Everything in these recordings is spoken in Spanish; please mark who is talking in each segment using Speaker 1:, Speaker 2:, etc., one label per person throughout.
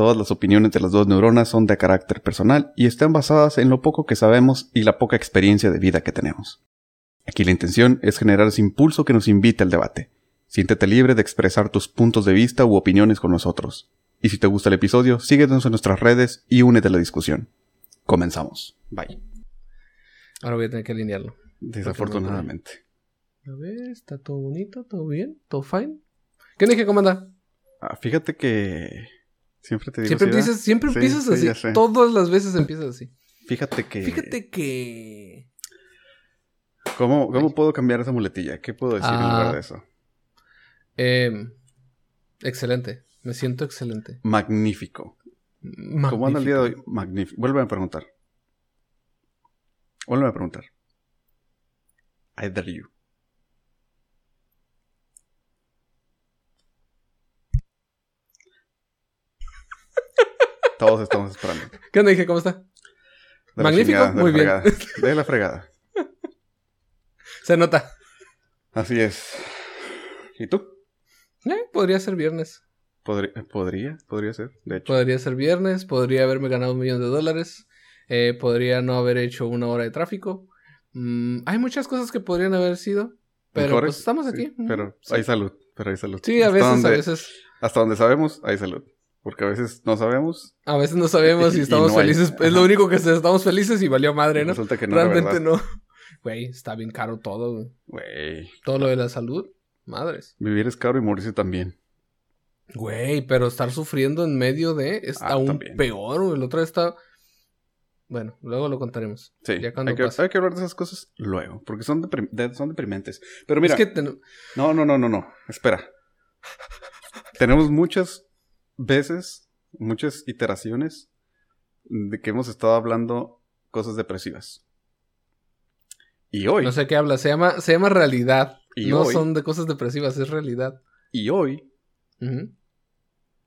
Speaker 1: Todas las opiniones de las dos neuronas son de carácter personal y están basadas en lo poco que sabemos y la poca experiencia de vida que tenemos. Aquí la intención es generar ese impulso que nos invite al debate. Siéntete libre de expresar tus puntos de vista u opiniones con nosotros. Y si te gusta el episodio, síguenos en nuestras redes y únete a la discusión. Comenzamos. Bye.
Speaker 2: Ahora voy a tener que alinearlo.
Speaker 1: Desafortunadamente.
Speaker 2: A ver, está todo bonito, todo bien, todo fine. ¿Qué dije, comanda?
Speaker 1: Ah, fíjate que siempre te digo
Speaker 2: Siempre
Speaker 1: ¿verdad?
Speaker 2: empiezas, siempre
Speaker 1: Sí,
Speaker 2: empiezas
Speaker 1: sí,
Speaker 2: así. Todas las veces empiezas así.
Speaker 1: Fíjate que...
Speaker 2: Fíjate que.
Speaker 1: ¿Cómo, cómo puedo cambiar esa muletilla? ¿Qué puedo decir en
Speaker 2: Ah.
Speaker 1: lugar de eso?
Speaker 2: em, excelente. Me siento excelente.
Speaker 1: Magnífico. ¿Cómo anda el día de hoy? Magnífico. Vuelve a preguntar. Vuelve a preguntar. I dare you. Todos estamos esperando.
Speaker 2: ¿Qué onda, dije? ¿Cómo está?
Speaker 1: De
Speaker 2: Magnífico,
Speaker 1: chingada, de la
Speaker 2: muy bien.
Speaker 1: fregada. De la fregada.
Speaker 2: Se nota.
Speaker 1: Así es. ¿Y tú?
Speaker 2: Eh, podría ser viernes.
Speaker 1: Podría, podría, podría ser, de hecho.
Speaker 2: Podría ser viernes. Podría haberme ganado un millón de dólares. eh, podría no haber hecho una hora de tráfico. Mm, hay muchas cosas que podrían haber sido. Pero
Speaker 1: Mejores,
Speaker 2: pues estamos aquí. Mm,
Speaker 1: pero
Speaker 2: sí.
Speaker 1: hay salud, pero hay salud.
Speaker 2: Sí, a veces, a veces.
Speaker 1: Hasta donde sabemos, hay salud. Porque a veces no sabemos.
Speaker 2: A veces no sabemos si
Speaker 1: Y
Speaker 2: estamos
Speaker 1: hay.
Speaker 2: felices. Es lo único que estamos felices y valió madre, ¿no?
Speaker 1: Resulta que no.
Speaker 2: Realmente no. Güey, está bien caro todo, güey.
Speaker 1: Güey.
Speaker 2: Todo lo de la salud. Madres.
Speaker 1: Vivir es caro y morirse también.
Speaker 2: Güey, pero estar sufriendo en medio de está
Speaker 1: Ah,
Speaker 2: aún
Speaker 1: también.
Speaker 2: peor, güey. El otro está. Bueno, luego lo contaremos.
Speaker 1: Sí.
Speaker 2: Ya cuando
Speaker 1: hay, que,
Speaker 2: pase.
Speaker 1: hay que hablar de esas cosas luego. Porque son, deprim- de- son deprimentes. Pero mira.
Speaker 2: es que ten-
Speaker 1: No, no, no, no, no. Espera. Tenemos muchas veces, muchas iteraciones de que hemos estado hablando cosas depresivas. Y hoy,
Speaker 2: no sé qué habla. Se llama, se llama realidad.
Speaker 1: Y
Speaker 2: no
Speaker 1: hoy-
Speaker 2: son de cosas depresivas, es realidad.
Speaker 1: y hoy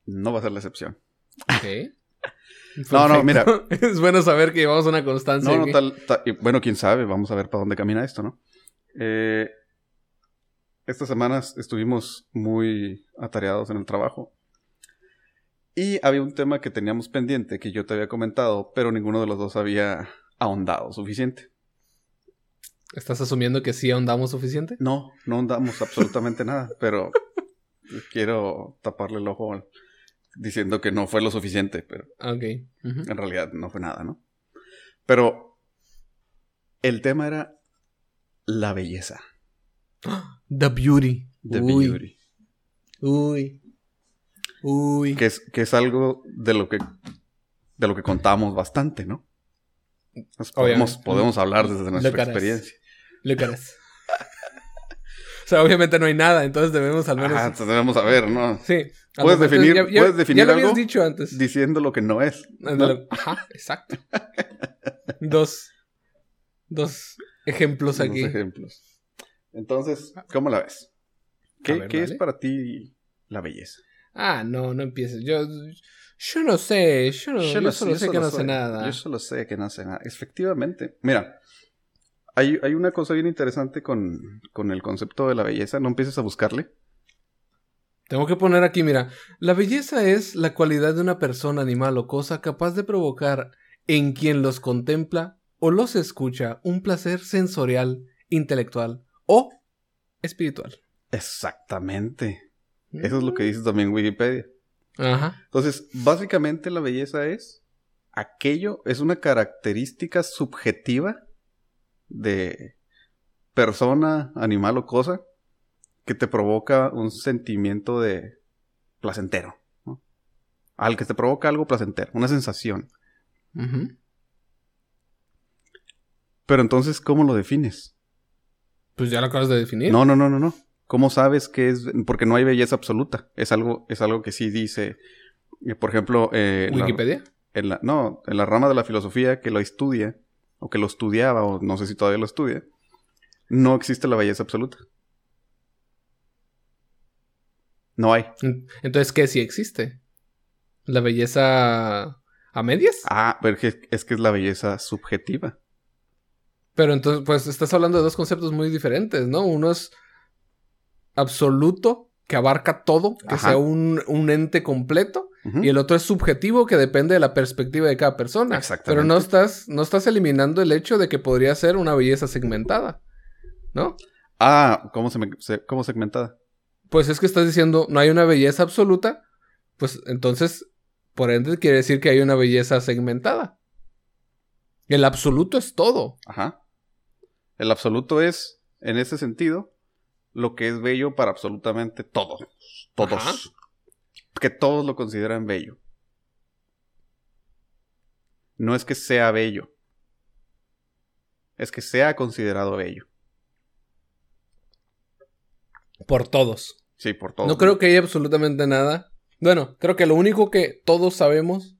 Speaker 1: no va a ser la excepción.
Speaker 2: Ok.
Speaker 1: No, no,
Speaker 2: Perfecto. es bueno saber que llevamos una constancia.
Speaker 1: No, no, tal, bueno, quién sabe, vamos a ver para dónde camina esto, ¿no? Eh, estas semanas estuvimos muy atareados en el trabajo. Y había un tema que teníamos pendiente que yo te había comentado, pero ninguno de los dos había ahondado suficiente.
Speaker 2: ¿Estás asumiendo que sí ahondamos suficiente?
Speaker 1: No, no ahondamos absolutamente nada, pero quiero taparle el ojo diciendo que no fue lo suficiente, pero
Speaker 2: Ok. Ujú.
Speaker 1: en realidad no fue nada, ¿no? Pero el tema era la belleza.
Speaker 2: The Beauty.
Speaker 1: The
Speaker 2: Uy.
Speaker 1: beauty.
Speaker 2: Uy. Uy.
Speaker 1: Que es, que es algo de lo que de lo que contamos bastante, ¿no? Nos podemos, podemos hablar desde nuestra
Speaker 2: Lo caras.
Speaker 1: experiencia.
Speaker 2: Lucas. o sea, obviamente no hay nada, entonces debemos al menos.
Speaker 1: Ah, entonces debemos saber, ¿no?
Speaker 2: sí.
Speaker 1: ¿Puedes definir-
Speaker 2: ya- ya-
Speaker 1: puedes definir
Speaker 2: Ya lo
Speaker 1: algo?
Speaker 2: habías dicho antes.
Speaker 1: Diciendo lo que no es.
Speaker 2: Ajá, exacto. dos. Dos ejemplos aquí.
Speaker 1: ejemplos. Entonces, ¿cómo la ves? ¿Qué,
Speaker 2: ver,
Speaker 1: qué es para ti la belleza?
Speaker 2: Ah, no, no empieces. Yo, yo no sé. Yo, no, yo, solo
Speaker 1: yo
Speaker 2: sé que no sé nada.
Speaker 1: Yo solo sé que no sé nada. Efectivamente. Mira, hay, hay una cosa bien interesante con, con el concepto de la belleza. No empieces a buscarle.
Speaker 2: Tengo que poner aquí, mira. La belleza es la cualidad de una persona, animal o cosa capaz de provocar en quien los contempla o los escucha un placer sensorial, intelectual o espiritual.
Speaker 1: Exactamente. Eso es lo que dice también Wikipedia.
Speaker 2: Ajá.
Speaker 1: Entonces, básicamente la belleza es aquello, es una característica subjetiva de persona, animal o cosa que te provoca un sentimiento de placentero. ¿no? Al que te provoca algo placentero, una sensación.
Speaker 2: Ujú.
Speaker 1: Pero entonces, ¿cómo lo defines?
Speaker 2: Pues ya lo acabas de definir.
Speaker 1: No, no, no, no, no. ¿Cómo sabes que es? Porque no hay belleza absoluta. Es algo, es algo que sí dice, eh, por ejemplo, eh, la-
Speaker 2: Wikipedia.
Speaker 1: en la, no, en la rama de la filosofía que lo estudia, o que lo estudiaba, o no sé si todavía lo estudia, no existe la belleza absoluta. No hay.
Speaker 2: En- Entonces, ¿qué sí existe? ¿La belleza a medias?
Speaker 1: Ah, pero es que, es que es la belleza subjetiva.
Speaker 2: Pero entonces, pues estás hablando de dos conceptos muy diferentes, ¿no? Uno es absoluto que abarca todo, que
Speaker 1: Ajá.
Speaker 2: sea un, un ente completo. Y el otro es subjetivo, que depende de la perspectiva de cada persona.
Speaker 1: Exactamente.
Speaker 2: Pero no estás, no estás eliminando el hecho de que podría ser una belleza segmentada. ¿No?
Speaker 1: Ah, ¿cómo, se me- se- cómo segmentada?
Speaker 2: Pues es que estás diciendo no hay una belleza absoluta. Pues entonces, por ende, quiere decir que hay una belleza segmentada. El absoluto es todo.
Speaker 1: Ajá. El absoluto es, en ese sentido, lo que es bello para absolutamente todos. Todos.
Speaker 2: Ajá.
Speaker 1: Que todos lo consideran bello. No es que sea bello. Es que sea considerado bello.
Speaker 2: Por todos.
Speaker 1: Sí, por todos.
Speaker 2: No creo que haya absolutamente nada. Bueno, creo que lo único que todos sabemos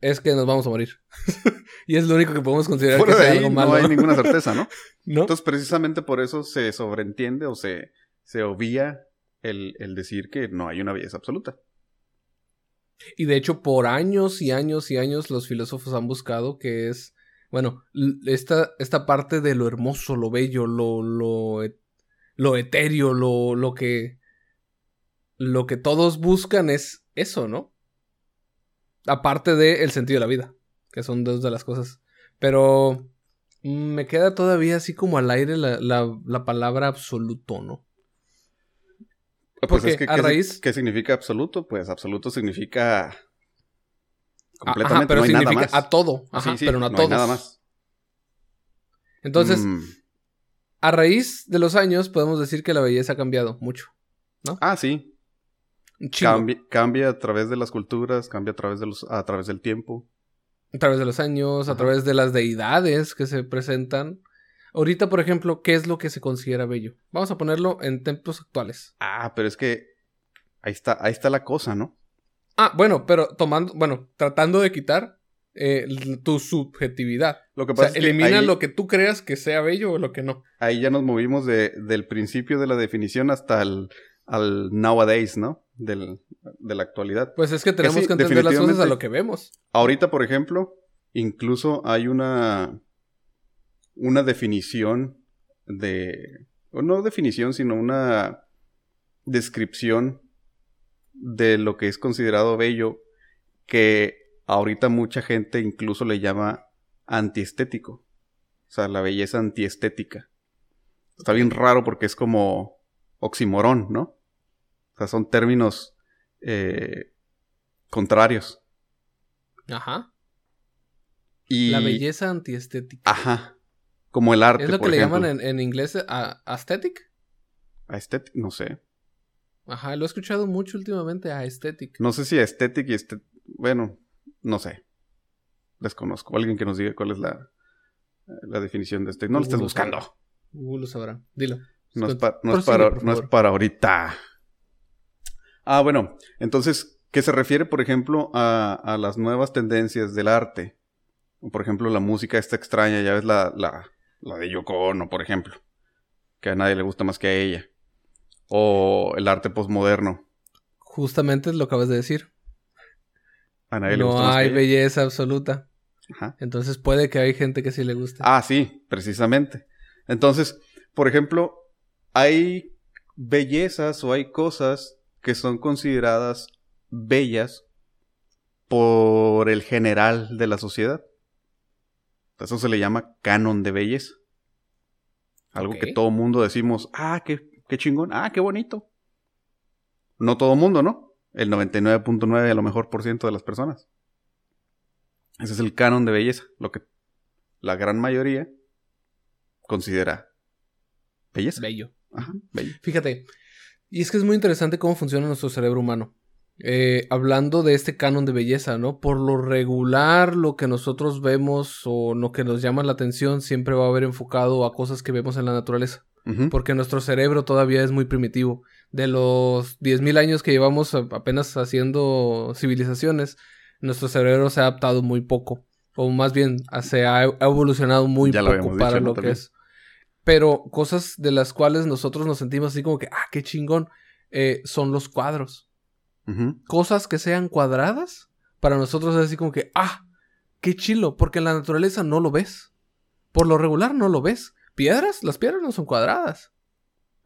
Speaker 2: es que nos vamos a morir. y es lo único que podemos considerar
Speaker 1: Fuera
Speaker 2: que
Speaker 1: de
Speaker 2: sea
Speaker 1: ahí
Speaker 2: algo
Speaker 1: no
Speaker 2: malo.
Speaker 1: hay ninguna certeza, ¿no?
Speaker 2: ¿No?
Speaker 1: Entonces, precisamente por eso se sobreentiende o se, se obvia el, el decir que no hay una belleza absoluta.
Speaker 2: Y de hecho, por años y años y años los filósofos han buscado que es, bueno, esta, esta parte de lo hermoso, lo bello, lo, lo, et- lo etéreo, lo, lo que, lo que todos buscan es eso, ¿no? Aparte de el sentido de la vida, que son dos de las cosas. Pero mm, me queda todavía así como al aire la, la, la palabra absoluto, ¿no?
Speaker 1: Pues
Speaker 2: Porque
Speaker 1: es que,
Speaker 2: a
Speaker 1: ¿qué,
Speaker 2: raíz-
Speaker 1: ¿qué significa absoluto? Pues absoluto significa
Speaker 2: Ajá,
Speaker 1: completamente,
Speaker 2: pero
Speaker 1: no hay nada
Speaker 2: significa
Speaker 1: más.
Speaker 2: a todo, ajá,
Speaker 1: Sí, sí,
Speaker 2: pero no a
Speaker 1: no
Speaker 2: todos.
Speaker 1: hay nada más.
Speaker 2: Entonces,
Speaker 1: Mm.
Speaker 2: A raíz de los años podemos decir que la belleza ha cambiado mucho.
Speaker 1: Ah, sí. Cambia, cambia a través de las culturas, cambia a través, de los, a través del tiempo.
Speaker 2: A través de los años, a
Speaker 1: Ajá.
Speaker 2: través de las deidades que se presentan. Ahorita, por ejemplo, ¿qué es lo que se considera bello? Vamos a ponerlo en tiempos actuales.
Speaker 1: Ah, pero es que ahí está, ahí está la cosa, ¿no?
Speaker 2: Ah, bueno, pero tomando, bueno, tratando de quitar eh, tu subjetividad.
Speaker 1: Lo que
Speaker 2: O sea,
Speaker 1: pasa es que
Speaker 2: elimina
Speaker 1: ahí,
Speaker 2: lo que tú creas que sea bello o lo que no.
Speaker 1: ahí ya nos movimos de, del principio de la definición hasta el al nowadays, ¿no? Del, de la actualidad.
Speaker 2: Pues es que tenemos
Speaker 1: sí,
Speaker 2: que entender las cosas a lo que vemos.
Speaker 1: Ahorita, por ejemplo, incluso hay una, una definición de, o no definición, sino una descripción de lo que es considerado bello, que ahorita mucha gente incluso le llama antiestético. O sea, la belleza antiestética. Está bien raro porque es como oximorón, ¿no? O sea, son términos eh, contrarios.
Speaker 2: Ajá.
Speaker 1: Y...
Speaker 2: La belleza antiestética.
Speaker 1: Ajá. Como el arte.
Speaker 2: ¿Es lo que le llaman en, en inglés a, aesthetic?
Speaker 1: Aesthetic, no sé.
Speaker 2: Ajá, lo he escuchado mucho últimamente a aesthetic.
Speaker 1: No sé si aesthetic y este. Bueno, no sé. Desconozco. Alguien que nos diga cuál es la, la definición de este. No lo estés buscando.
Speaker 2: sabrá. Google lo sabrá. Dilo.
Speaker 1: No es,
Speaker 2: Cont-
Speaker 1: pa- no es para, no es para ahorita. Ah, bueno. Entonces, ¿qué se refiere, por ejemplo, a, a las nuevas tendencias del arte? Por ejemplo, la música esta extraña, ya ves la, la, la de Yoko Ono, por ejemplo. Que a nadie le gusta más que a ella. O el arte postmoderno.
Speaker 2: Justamente lo acabas de decir.
Speaker 1: A nadie le gusta
Speaker 2: No
Speaker 1: más que
Speaker 2: hay
Speaker 1: ella.
Speaker 2: belleza absoluta.
Speaker 1: Ajá.
Speaker 2: Entonces puede que hay gente que sí le guste.
Speaker 1: Ah, sí, precisamente. Entonces, por ejemplo, hay bellezas o hay cosas que son consideradas bellas por el general de la sociedad. Eso se le llama canon de belleza. Algo que todo mundo decimos, ah, qué, qué chingón, ah, qué bonito. No todo mundo, ¿no? El 99.9 a lo mejor por ciento de las personas. Ese es el canon de belleza, lo que la gran mayoría considera belleza.
Speaker 2: Bello.
Speaker 1: Ajá, bello.
Speaker 2: Fíjate. Y es que es muy interesante cómo funciona nuestro cerebro humano. Eh, hablando de este canon de belleza, ¿no? Por lo regular, lo que nosotros vemos o lo que nos llama la atención siempre va a haber enfocado a cosas que vemos en la naturaleza. Porque nuestro cerebro todavía es muy primitivo. De los 10.000 años que llevamos apenas haciendo civilizaciones, nuestro cerebro se ha adaptado muy poco. O más bien, se ha evolucionado muy
Speaker 1: Ya lo
Speaker 2: poco
Speaker 1: habíamos
Speaker 2: para
Speaker 1: dicho, ¿no?
Speaker 2: lo que es. Pero cosas de las cuales nosotros nos sentimos así como que, ah, qué chingón, eh, son los cuadros. Cosas que sean cuadradas, para nosotros es así como que, ah, qué chilo, porque en la naturaleza no lo ves. Por lo regular no lo ves. Piedras, las piedras no son cuadradas.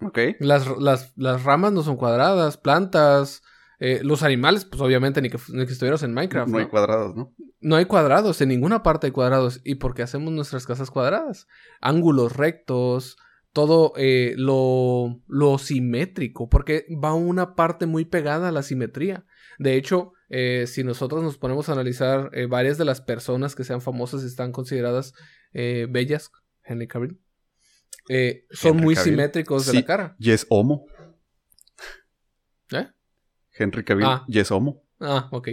Speaker 1: Ok.
Speaker 2: Las, las, las ramas no son cuadradas, plantas, eh, los animales, pues obviamente ni que, ni que estuvieras en Minecraft.
Speaker 1: No hay cuadrados, ¿no?
Speaker 2: No hay cuadrados, en ninguna parte hay cuadrados. ¿Y por qué hacemos nuestras casas cuadradas? Ángulos rectos, todo eh, lo, lo simétrico, porque va una parte muy pegada a la simetría. De hecho, eh, si nosotros nos ponemos a analizar eh, varias de las personas que sean famosas y están consideradas bellas, Henry Cavill, son
Speaker 1: Henry
Speaker 2: muy
Speaker 1: Cavill.
Speaker 2: simétricos de la cara.
Speaker 1: Y es homo.
Speaker 2: ¿Eh?
Speaker 1: Henry Cavill
Speaker 2: Ah.
Speaker 1: y es homo.
Speaker 2: Ah, ok.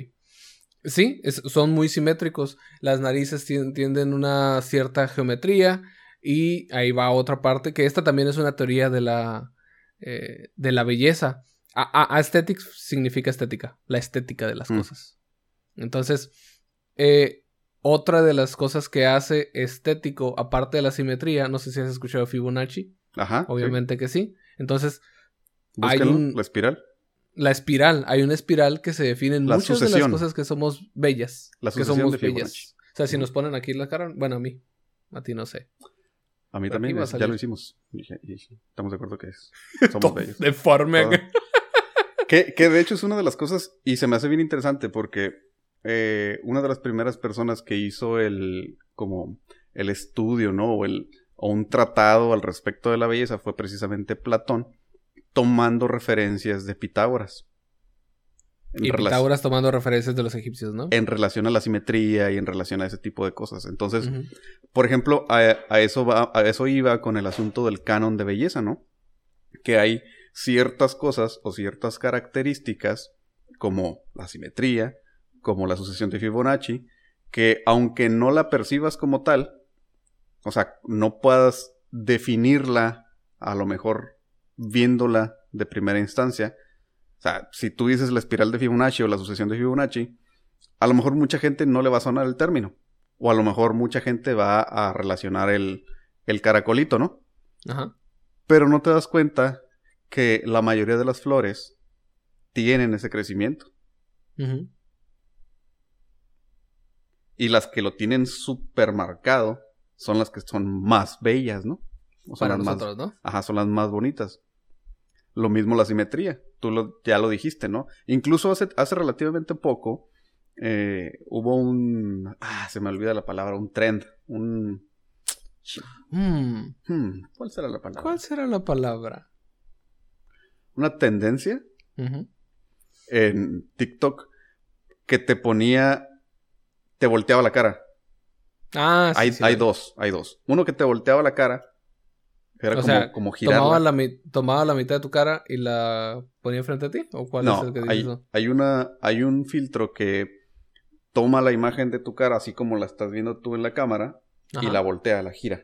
Speaker 2: Sí, es- son muy simétricos. Las narices tien- tienden una cierta geometría. Y ahí va otra parte, que esta también es una teoría de la, eh, de la belleza. A, a- aesthetics significa estética, la estética de las
Speaker 1: Mm.
Speaker 2: cosas. Entonces, eh, otra de las cosas que hace estético, aparte de la simetría, no sé si has escuchado Fibonacci,
Speaker 1: Ajá. sí.
Speaker 2: obviamente que sí. Entonces,
Speaker 1: Búsquenlo,
Speaker 2: hay un-
Speaker 1: la espiral.
Speaker 2: La espiral, hay una espiral que se define en
Speaker 1: La
Speaker 2: muchas de las cosas que somos bellas.
Speaker 1: La
Speaker 2: que somos
Speaker 1: de
Speaker 2: bellas. O sea, si nos ponen aquí la cara, bueno, a mí, a ti no sé.
Speaker 1: A mí también,
Speaker 2: a
Speaker 1: ya lo hicimos. Y estamos de acuerdo que es. Somos bellos.
Speaker 2: Deforme.
Speaker 1: Que, que de hecho es una de las cosas, y se me hace bien interesante porque eh, una de las primeras personas que hizo el, como, el estudio, ¿no? O, el, o un tratado al respecto de la belleza fue precisamente Platón, tomando referencias de Pitágoras. En
Speaker 2: Y Pitágoras tomando referencias de los egipcios, ¿no?
Speaker 1: en relación a la simetría y en relación a ese tipo de cosas. Entonces, por ejemplo, a, a eso va, a eso iba con el asunto del canon de belleza, ¿no? Que hay ciertas cosas o ciertas características, como la simetría, como la sucesión de Fibonacci, que aunque no la percibas como tal, o sea, no puedas definirla a lo mejor viéndola de primera instancia. O sea, si tú dices la espiral de Fibonacci o la sucesión de Fibonacci, a lo mejor mucha gente no le va a sonar el término. O a lo mejor mucha gente va a relacionar el, el caracolito, ¿no?
Speaker 2: Ajá.
Speaker 1: Pero no te das cuenta que la mayoría de las flores tienen ese crecimiento.
Speaker 2: Ujú.
Speaker 1: Y las que lo tienen súper marcado son las que son más bellas, ¿no? O son
Speaker 2: Para
Speaker 1: las más,
Speaker 2: nosotros, ¿no?
Speaker 1: ajá, son las más bonitas. Lo mismo la simetría. Tú lo- ya lo dijiste, ¿no? Incluso hace, hace relativamente poco eh, hubo un... Ah, se me olvida la palabra. Un trend. Un...
Speaker 2: Mm,
Speaker 1: hmm, ¿Cuál será la palabra?
Speaker 2: ¿Cuál será la palabra?
Speaker 1: Una tendencia en TikTok que te ponía... Te volteaba la cara.
Speaker 2: Ah, sí,
Speaker 1: hay,
Speaker 2: sí,
Speaker 1: hay
Speaker 2: la-
Speaker 1: dos, hay dos. Uno que te volteaba la cara. Era
Speaker 2: O
Speaker 1: como,
Speaker 2: sea,
Speaker 1: como.
Speaker 2: Tomaba la, mi- tomaba la mitad de tu cara y la ponía frente a ti. ¿O cuál es el que dices?
Speaker 1: hay, hay, una, hay un filtro que toma la imagen de tu cara así como la estás viendo tú en la cámara y la voltea, la gira,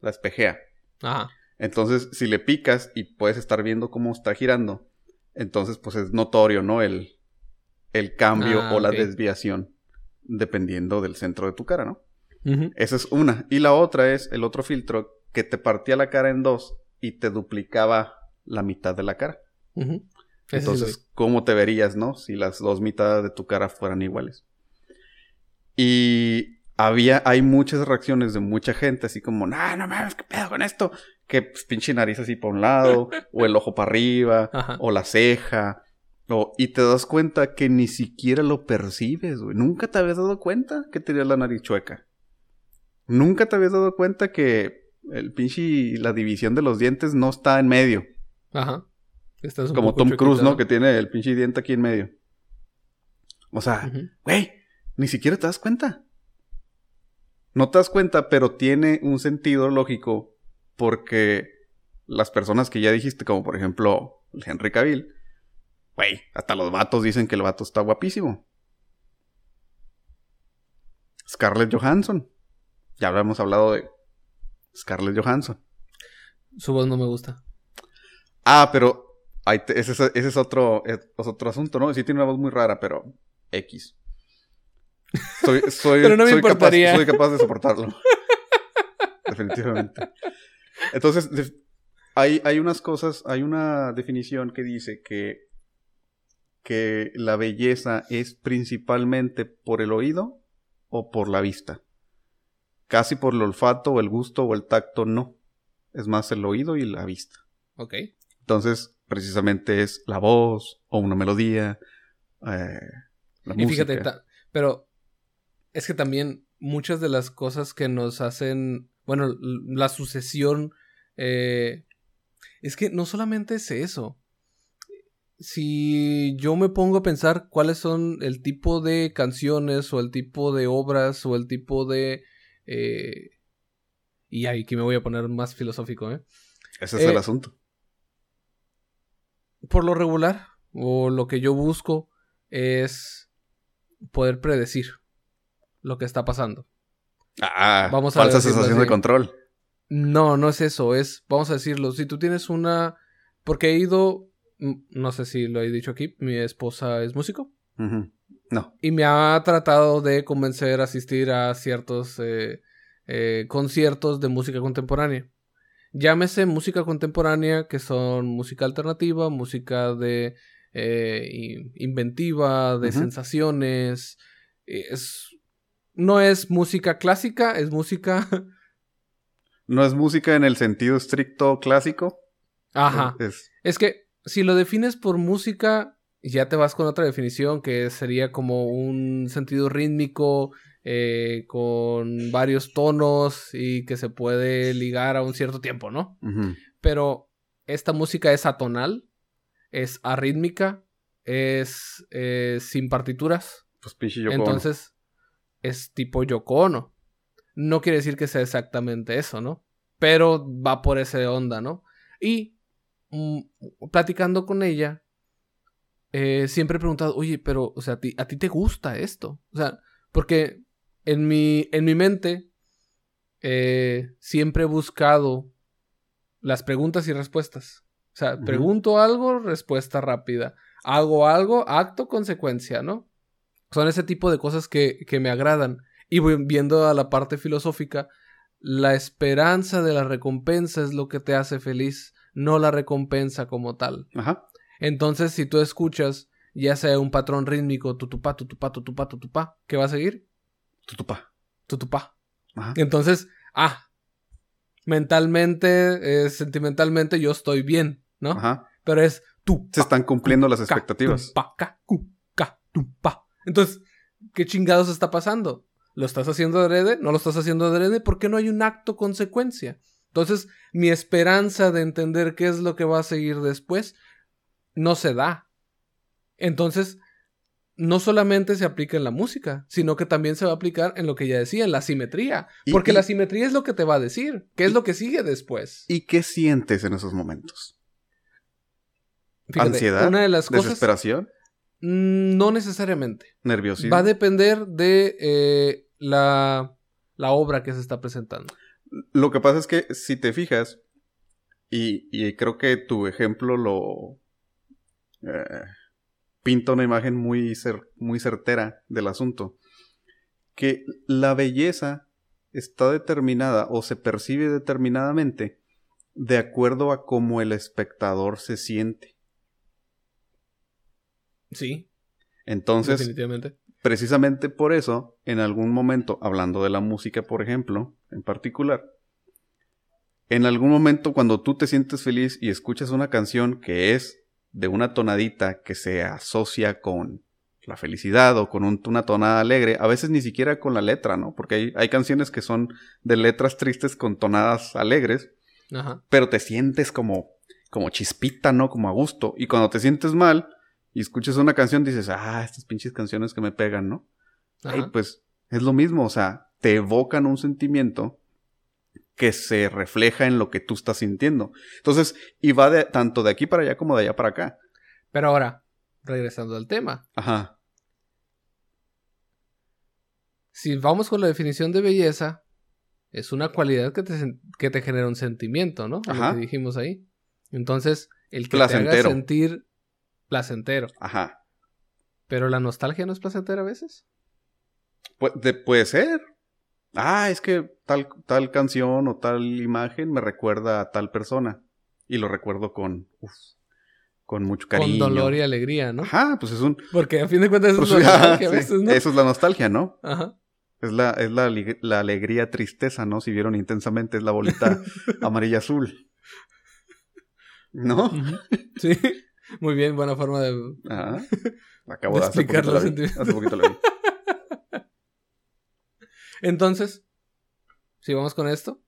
Speaker 1: la espejea.
Speaker 2: Ajá.
Speaker 1: Entonces, si le picas y puedes estar viendo cómo está girando, entonces pues es notorio, ¿no? El, el cambio
Speaker 2: Ah,
Speaker 1: o la desviación dependiendo del centro de tu cara, ¿no? Esa es una. Y la otra es el otro filtro que te partía la cara en dos y te duplicaba la mitad de la cara.
Speaker 2: Sí
Speaker 1: Entonces, ¿cómo te verías, no? Si las dos mitades de tu cara fueran iguales. Y había, hay muchas reacciones de mucha gente, así como, no, no mames, ¿qué pedo con esto? Que pues, pinche nariz así para un lado, o el ojo para arriba,
Speaker 2: Ajá.
Speaker 1: o la ceja. O, y te das cuenta que ni siquiera lo percibes, güey. Nunca te habías dado cuenta que tenías la nariz chueca. Nunca te habías dado cuenta que el pinche, la división de los dientes no está en medio.
Speaker 2: Ajá. Estás un
Speaker 1: Como Tom Cruise, ¿no? Que tiene el pinche diente aquí en medio. O sea, güey, ni siquiera te das cuenta. No te das cuenta, pero tiene un sentido lógico porque las personas que ya dijiste, como por ejemplo Henry Cavill, güey, hasta los vatos dicen que el vato está guapísimo. Scarlett Johansson. Ya habíamos hablado de Scarlett Johansson.
Speaker 2: Su voz no me gusta.
Speaker 1: Ah, pero te- ese, es- ese es otro, es otro asunto, ¿no? Sí tiene una voz muy rara, pero X. Soy, soy,
Speaker 2: Pero no me
Speaker 1: soy capaz,
Speaker 2: importaría.
Speaker 1: soy capaz de soportarlo. Definitivamente. Entonces, hay, hay unas cosas, hay una definición que dice que, que la belleza es principalmente por el oído o por la vista. Casi por el olfato o el gusto o el tacto no. Es más el oído y la vista.
Speaker 2: Ok.
Speaker 1: Entonces, precisamente es la voz o una melodía, eh, la
Speaker 2: Y fíjate,
Speaker 1: música.
Speaker 2: ta- pero es que también muchas de las cosas que nos hacen, bueno, la sucesión, eh, es que no solamente es eso. Si yo me pongo a pensar cuáles son el tipo de canciones o el tipo de obras o el tipo de... eh, y aquí me voy a poner más filosófico, ¿eh?
Speaker 1: Ese es
Speaker 2: eh,
Speaker 1: el asunto.
Speaker 2: por lo regular, o lo que yo busco, es poder predecir lo que está pasando.
Speaker 1: Ah,
Speaker 2: vamos a
Speaker 1: falsa sensación de control.
Speaker 2: No, no es eso, es, vamos a decirlo, si tú tienes una... Porque he ido, mm, no sé si lo he dicho aquí, mi esposa es músico
Speaker 1: Ujú. No.
Speaker 2: y me ha tratado de convencer a asistir a ciertos eh, eh, conciertos de música contemporánea. Llámese música contemporánea, que son música alternativa, música de eh, in- inventiva, de sensaciones. Es, no es música clásica, es música...
Speaker 1: No es música en el sentido estricto clásico.
Speaker 2: Ajá.
Speaker 1: Es,
Speaker 2: Es que si lo defines por música, ya te vas con otra definición que sería como un sentido rítmico eh, con varios tonos y que se puede ligar a un cierto tiempo, ¿no? Pero esta música es atonal, es arrítmica, es eh, sin partituras,
Speaker 1: Pues pinche Yoko
Speaker 2: entonces es tipo Yoko Ono. No quiere decir que sea exactamente eso, ¿no? Pero va por ese onda, ¿no? Y mm, platicando con ella, eh, siempre he preguntado, oye, pero, o sea, ¿a ti, a ti te gusta esto? O sea, porque en mi, en mi mente eh, siempre he buscado las preguntas y respuestas. O sea, pregunto algo, respuesta rápida. Hago algo, acto, consecuencia, ¿no? Son ese tipo de cosas que, que me agradan. Y voy viendo a la parte filosófica, la esperanza de la recompensa es lo que te hace feliz, no la recompensa como tal.
Speaker 1: Ajá.
Speaker 2: Entonces, si tú escuchas, ya sea un patrón rítmico, tutupá, tutupá, tutupá, tutupá, ¿qué va a seguir?
Speaker 1: Tutupá.
Speaker 2: Tutupá.
Speaker 1: Ajá.
Speaker 2: Entonces, ah, mentalmente, eh, sentimentalmente yo estoy bien, ¿no?
Speaker 1: Ajá.
Speaker 2: Pero es tu.
Speaker 1: Se están cumpliendo las expectativas.
Speaker 2: Entonces, ¿qué chingados está pasando? ¿Lo estás haciendo adrede? ¿No lo estás haciendo adrede? ¿Por qué no hay un acto consecuencia? Entonces, mi esperanza de entender qué es lo que va a seguir después no se da. Entonces, no solamente se aplica en la música, sino que también se va a aplicar en lo que ya decía, en la simetría. Porque
Speaker 1: y-
Speaker 2: la simetría es lo que te va a decir, qué es lo que sigue después.
Speaker 1: ¿Y qué sientes en esos momentos?
Speaker 2: Fíjate,
Speaker 1: ¿Ansiedad?
Speaker 2: Una de las cosas.
Speaker 1: ¿Desesperación?
Speaker 2: Mm, No necesariamente.
Speaker 1: ¿Nerviosismo?
Speaker 2: Va a depender de eh, la, la obra que se está presentando.
Speaker 1: Lo que pasa es que si te fijas, y, y creo que tu ejemplo lo eh, pinta una imagen muy, cer- muy certera del asunto, que la belleza está determinada o se percibe determinadamente de acuerdo a cómo el espectador se siente.
Speaker 2: Sí,
Speaker 1: Entonces,
Speaker 2: definitivamente.
Speaker 1: Precisamente por eso, en algún momento, hablando de la música, por ejemplo, en particular, en algún momento cuando tú te sientes feliz y escuchas una canción que es de una tonadita que se asocia con la felicidad o con un- una tonada alegre, a veces ni siquiera con la letra, ¿no? Porque hay, hay canciones que son de letras tristes con tonadas alegres,
Speaker 2: Ajá.
Speaker 1: pero te sientes como, como chispita, ¿no? Como a gusto. Y cuando te sientes mal y escuchas una canción, dices, ah, estas pinches canciones que me pegan, ¿no? Y pues es lo mismo, o sea, te evocan un sentimiento que se refleja en lo que tú estás sintiendo. Entonces, y va de, tanto de aquí para allá como de allá para acá.
Speaker 2: Pero ahora, regresando al tema.
Speaker 1: Ajá.
Speaker 2: Si vamos con la definición de belleza, es una cualidad que te, que te genera un sentimiento, ¿no? Lo
Speaker 1: Ajá.
Speaker 2: que dijimos ahí. Entonces, el que te
Speaker 1: Placentero.
Speaker 2: haga sentir placentero.
Speaker 1: Ajá.
Speaker 2: Pero la nostalgia no es placentera a veces.
Speaker 1: Pu- de- puede ser. Ah, es que tal, tal canción o tal imagen me recuerda a tal persona. Y lo recuerdo con, uf, con mucho cariño.
Speaker 2: Con dolor y alegría, ¿no?
Speaker 1: Ajá, pues es un...
Speaker 2: Porque a fin de cuentas eso
Speaker 1: pues,
Speaker 2: es la nostalgia a veces, ¿no?
Speaker 1: Eso es la nostalgia, ¿no?
Speaker 2: Ajá.
Speaker 1: Es la, es la, la alegría tristeza, ¿no? Si vieron intensamente, es la bolita amarilla azul. ¿No?
Speaker 2: Sí. Muy bien, buena forma de.
Speaker 1: Ajá. Acabo
Speaker 2: De
Speaker 1: de, hace
Speaker 2: explicar
Speaker 1: poquito la
Speaker 2: los
Speaker 1: vi.
Speaker 2: sentimientos.
Speaker 1: Hace poquito la vi.
Speaker 2: Entonces, si vamos con esto,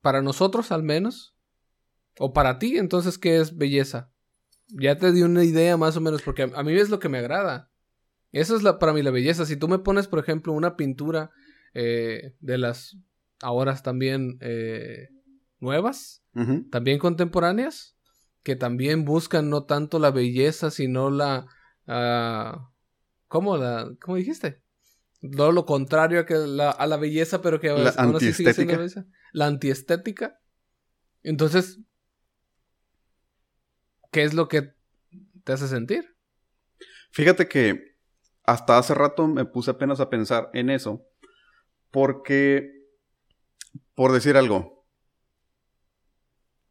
Speaker 2: para nosotros al menos, o para ti, entonces, ¿qué es belleza? Ya te di una idea más o menos, porque a, mí es lo que me agrada. Eso es la, para mí la belleza. Si tú me pones, por ejemplo, una pintura eh, de las ahora también eh, nuevas, también contemporáneas, que también buscan no tanto la belleza, sino la... ah, ¿Cómo la... ¿Cómo dijiste? Todo lo contrario a, que la, a la belleza, pero que
Speaker 1: La
Speaker 2: aún así sigue siendo belleza. La antiestética. Entonces, ¿qué es lo que te hace sentir?
Speaker 1: Fíjate que hasta hace rato me puse apenas a pensar en eso. Porque, por decir algo,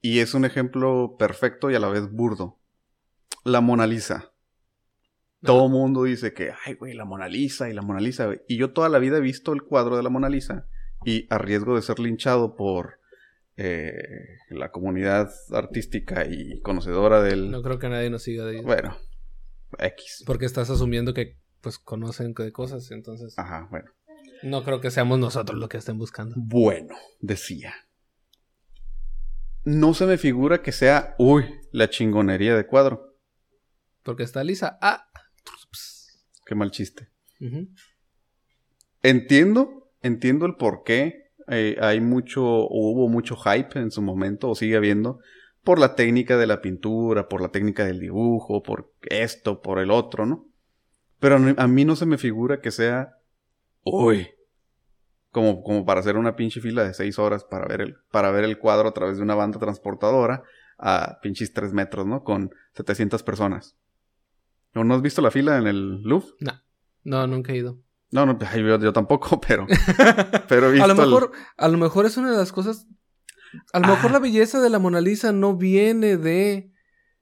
Speaker 1: y es un ejemplo perfecto y a la vez burdo, la Mona Lisa. Todo mundo dice que, ay, güey, la Mona Lisa y la Mona Lisa. güey". Y yo toda la vida he visto el cuadro de la Mona Lisa y a riesgo de ser linchado por eh, la comunidad artística y conocedora del...
Speaker 2: No creo que nadie nos siga de ahí.
Speaker 1: Bueno, X.
Speaker 2: Porque estás asumiendo que pues conocen de cosas, entonces
Speaker 1: Ajá, bueno.
Speaker 2: no creo que seamos nosotros los que estén buscando.
Speaker 1: Bueno, decía. No se me figura que sea, uy, la chingonería de cuadro.
Speaker 2: Porque está lisa. Ah.
Speaker 1: Qué mal chiste. Entiendo, entiendo el por qué eh, hay mucho, o hubo mucho hype en su momento, o sigue habiendo, por la técnica de la pintura, por la técnica del dibujo, por esto, por el otro, ¿no? Pero a mí- a mí no se me figura que sea, uy, como, como para hacer una pinche fila de seis horas para ver, el, para ver el cuadro a través de una banda transportadora a pinches tres metros, ¿no? Con 700 personas. ¿O no has visto la fila en el Louvre?
Speaker 2: No, nunca he ido.
Speaker 1: No, no, yo, yo tampoco, pero, pero he visto
Speaker 2: a lo
Speaker 1: el-
Speaker 2: mejor, a lo mejor es una de las cosas. A lo mejor
Speaker 1: Ah.
Speaker 2: la belleza de la Mona Lisa no viene de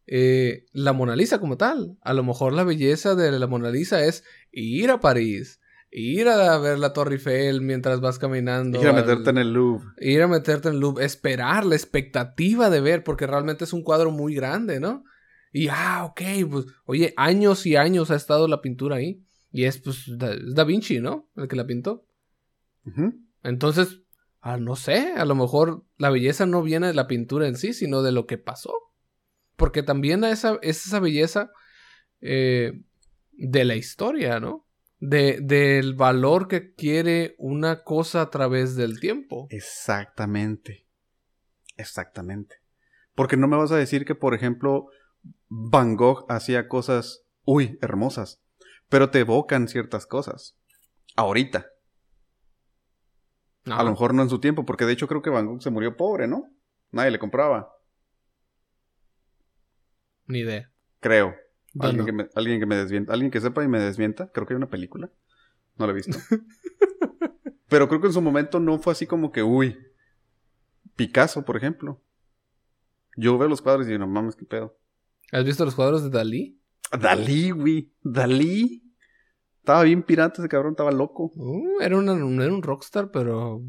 Speaker 2: eh, la Mona Lisa como tal. A lo mejor la belleza de la Mona Lisa es ir a París, ir a ver la Torre Eiffel mientras vas caminando.
Speaker 1: ir a
Speaker 2: al-
Speaker 1: meterte en el Louvre.
Speaker 2: Ir a meterte en el Louvre, esperar, la expectativa de ver, porque realmente es un cuadro muy grande, ¿no? Y, ah, ok, pues, oye, años y años ha estado la pintura ahí. Y es, pues, da, es Da Vinci, ¿no? El que la pintó. Entonces, ah, no sé, a lo mejor la belleza no viene de la pintura en sí, sino de lo que pasó. Porque también esa, es esa belleza eh, de la historia, ¿no? De, del valor que quiere una cosa a través del tiempo.
Speaker 1: Exactamente. Exactamente. Porque no me vas a decir que, por ejemplo, Van Gogh hacía cosas, uy, hermosas, pero te evocan ciertas cosas. Ahorita.
Speaker 2: No,
Speaker 1: A lo mejor no en su tiempo, porque de hecho creo que Van Gogh se murió pobre, ¿no? Nadie le compraba.
Speaker 2: Ni idea.
Speaker 1: Creo. Alguien,
Speaker 2: no.
Speaker 1: que me, alguien que me desmienta. Alguien que sepa y me desmienta. Creo que hay una película. No la he visto. Pero creo que en su momento no fue así como que, uy. Picasso, por ejemplo. Yo veo los cuadros y digo, no mames, qué pedo.
Speaker 2: ¿Has visto los cuadros de Dalí?
Speaker 1: Dalí, güey. Dalí. Estaba bien pirata ese cabrón, estaba loco.
Speaker 2: Uh, era, una- era un rockstar, pero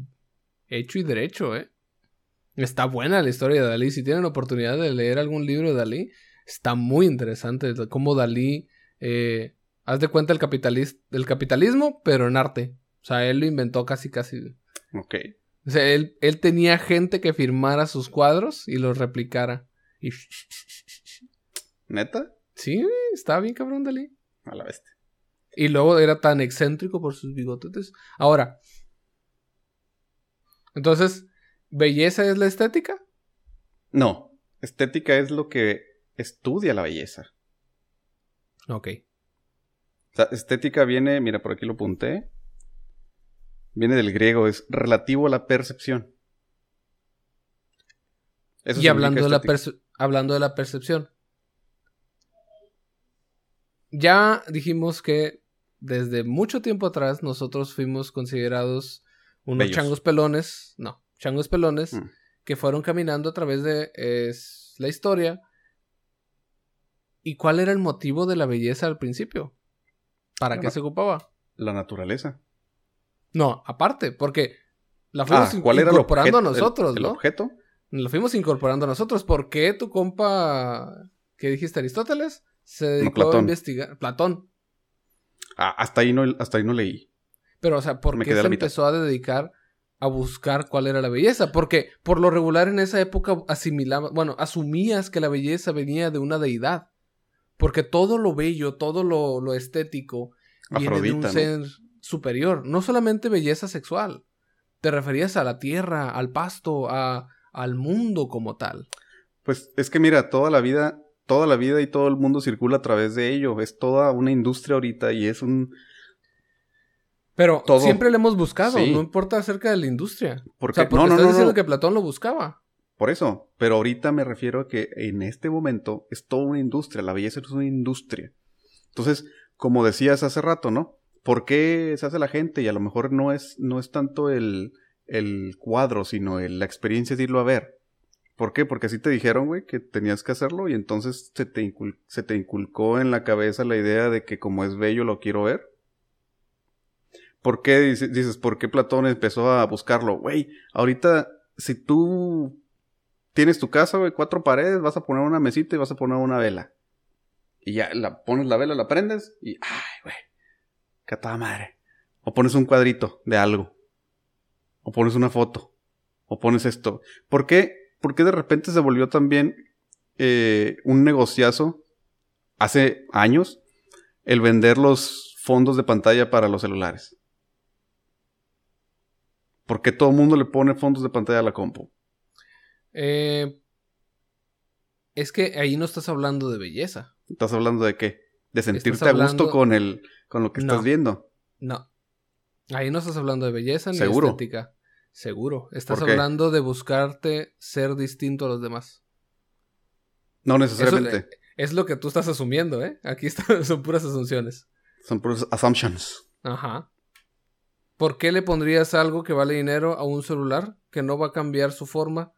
Speaker 2: hecho y derecho, ¿eh? Está buena la historia de Dalí. Si tienen oportunidad de leer algún libro de Dalí, está muy interesante. Cómo Dalí, eh, haz de cuenta el, capitalis- el capitalismo, pero en arte. O sea, él lo inventó casi, casi.
Speaker 1: Ok.
Speaker 2: O sea, él, él tenía gente que firmara sus cuadros y los replicara. Y
Speaker 1: ¿Neta?
Speaker 2: sí, estaba bien cabrón Dalí.
Speaker 1: A la bestia.
Speaker 2: Y luego era tan excéntrico por sus bigotes. Ahora. Entonces, ¿belleza es la estética?
Speaker 1: No. Estética es lo que estudia la belleza.
Speaker 2: Ok.
Speaker 1: O sea, estética viene, mira, por aquí lo apunté. Viene del griego, es relativo a la percepción. Eso
Speaker 2: y hablando de, la perce- hablando de la percepción. Ya dijimos que desde mucho tiempo atrás nosotros fuimos considerados unos
Speaker 1: Bellos.
Speaker 2: changos pelones. No, changos pelones
Speaker 1: Mm.
Speaker 2: que fueron caminando a través de es, la historia. ¿Y cuál era el motivo de la belleza al principio? ¿Para qué se ocupaba?
Speaker 1: La naturaleza.
Speaker 2: No, aparte, porque la fuimos
Speaker 1: Ah, ¿cuál era el
Speaker 2: incorporando
Speaker 1: objeto?
Speaker 2: a nosotros,
Speaker 1: el,
Speaker 2: ¿no?
Speaker 1: El objeto.
Speaker 2: Lo fuimos incorporando nosotros. ¿Por qué tu compa, que dijiste Aristóteles, se dedicó a investigar? Platón.
Speaker 1: Ah, hasta ahí no, hasta ahí no leí.
Speaker 2: Pero, o sea, ¿por qué se empezó a dedicar a buscar cuál era la belleza? Porque por lo regular en esa época asimilaba, bueno, asumías que la belleza venía de una deidad. Porque todo lo bello, todo lo, estético viene de un ser superior. No solamente belleza sexual. Te referías a la tierra, al pasto, a, al mundo como tal.
Speaker 1: Pues es que mira, toda la vida, toda la vida y todo el mundo circula a través de ello. Es toda una industria ahorita y es un...
Speaker 2: Pero siempre le hemos buscado, no importa acerca de la industria. Porque, o sea, porque no, no, estás diciendo que Platón lo buscaba.
Speaker 1: Por eso, pero ahorita me refiero a que en este momento es toda una industria, la belleza es una industria. Entonces, como decías hace rato, ¿no? ¿Por qué se hace la gente? Y a lo mejor no es, no es tanto el, el cuadro, sino la experiencia de irlo a ver. ¿Por qué? Porque así te dijeron, güey, que tenías que hacerlo y entonces se te, se te inculcó en la cabeza la idea de que como es bello lo quiero ver. ¿Por qué dices, por qué Platón empezó a buscarlo? Güey, ahorita si tú tienes tu casa, güey, cuatro paredes, vas a poner una mesita y vas a poner una vela. Y ya la pones la vela, la prendes y, ay, güey, qué toda madre. O pones un cuadrito de algo. O pones una foto. O pones esto. ¿Por qué? ¿Por qué de repente se volvió también eh, un negociazo hace años el vender los fondos de pantalla para los celulares? ¿Por qué todo el mundo le pone fondos de pantalla a la compu?
Speaker 2: Eh, es que ahí no estás hablando de belleza.
Speaker 1: ¿Estás hablando de qué? ¿De sentirte a gusto con, el, con lo que estás viendo?
Speaker 2: No. Ahí no estás hablando de belleza ni de estética. Seguro. Estás hablando de buscarte ser distinto a los demás.
Speaker 1: No necesariamente.
Speaker 2: es lo que tú estás asumiendo, ¿eh? Aquí son puras asunciones.
Speaker 1: Son puras assumptions.
Speaker 2: Ajá. ¿Por qué le pondrías algo que vale dinero a un celular que no va a cambiar su forma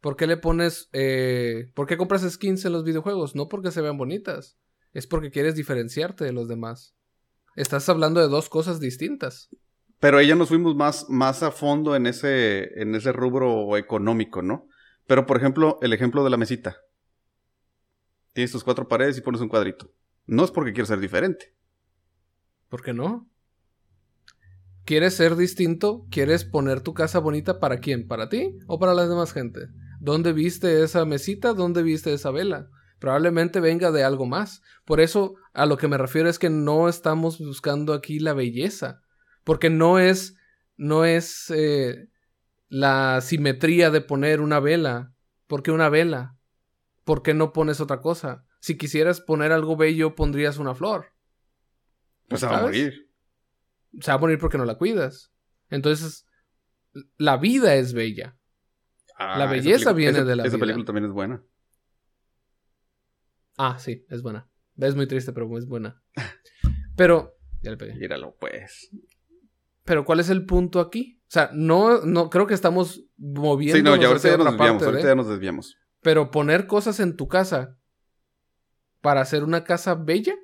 Speaker 2: ¿Por qué le pones... Eh, ¿Por qué compras skins en los videojuegos? No porque se vean bonitas. Es porque quieres diferenciarte de los demás. Estás hablando de dos cosas distintas.
Speaker 1: Pero ya nos fuimos más, más a fondo en ese, en ese rubro económico, ¿no? Pero, por ejemplo, el ejemplo de la mesita. Tienes tus cuatro paredes y pones un cuadrito. No es porque quieres ser diferente.
Speaker 2: ¿Por qué no? ¿Quieres ser distinto? ¿Quieres poner tu casa bonita para quién? ¿Para ti o para la demás gente? ¿Dónde viste esa mesita? ¿Dónde viste esa vela? Probablemente venga de algo más. Por eso a lo que me refiero es que no estamos buscando aquí la belleza. Porque no es, no es eh, la simetría de poner una vela. ¿Por qué una vela? ¿Por qué no pones otra cosa? Si quisieras poner algo bello, pondrías una flor.
Speaker 1: Pues se va a morir.
Speaker 2: Se va a morir porque no la cuidas. Entonces, la vida es bella la ah, belleza viene de la
Speaker 1: esa película también es buena.
Speaker 2: Ah, sí, es buena. Es muy triste, pero es buena. Pero.
Speaker 1: Ya le pegué. Míralo, pues.
Speaker 2: Pero, ¿cuál es el punto aquí? O sea, no, no creo que estamos moviendo.
Speaker 1: Sí, no, ya ahorita ya nos desviamos. Ahorita ya nos desviamos.
Speaker 2: Pero poner cosas en tu casa para hacer una casa bella.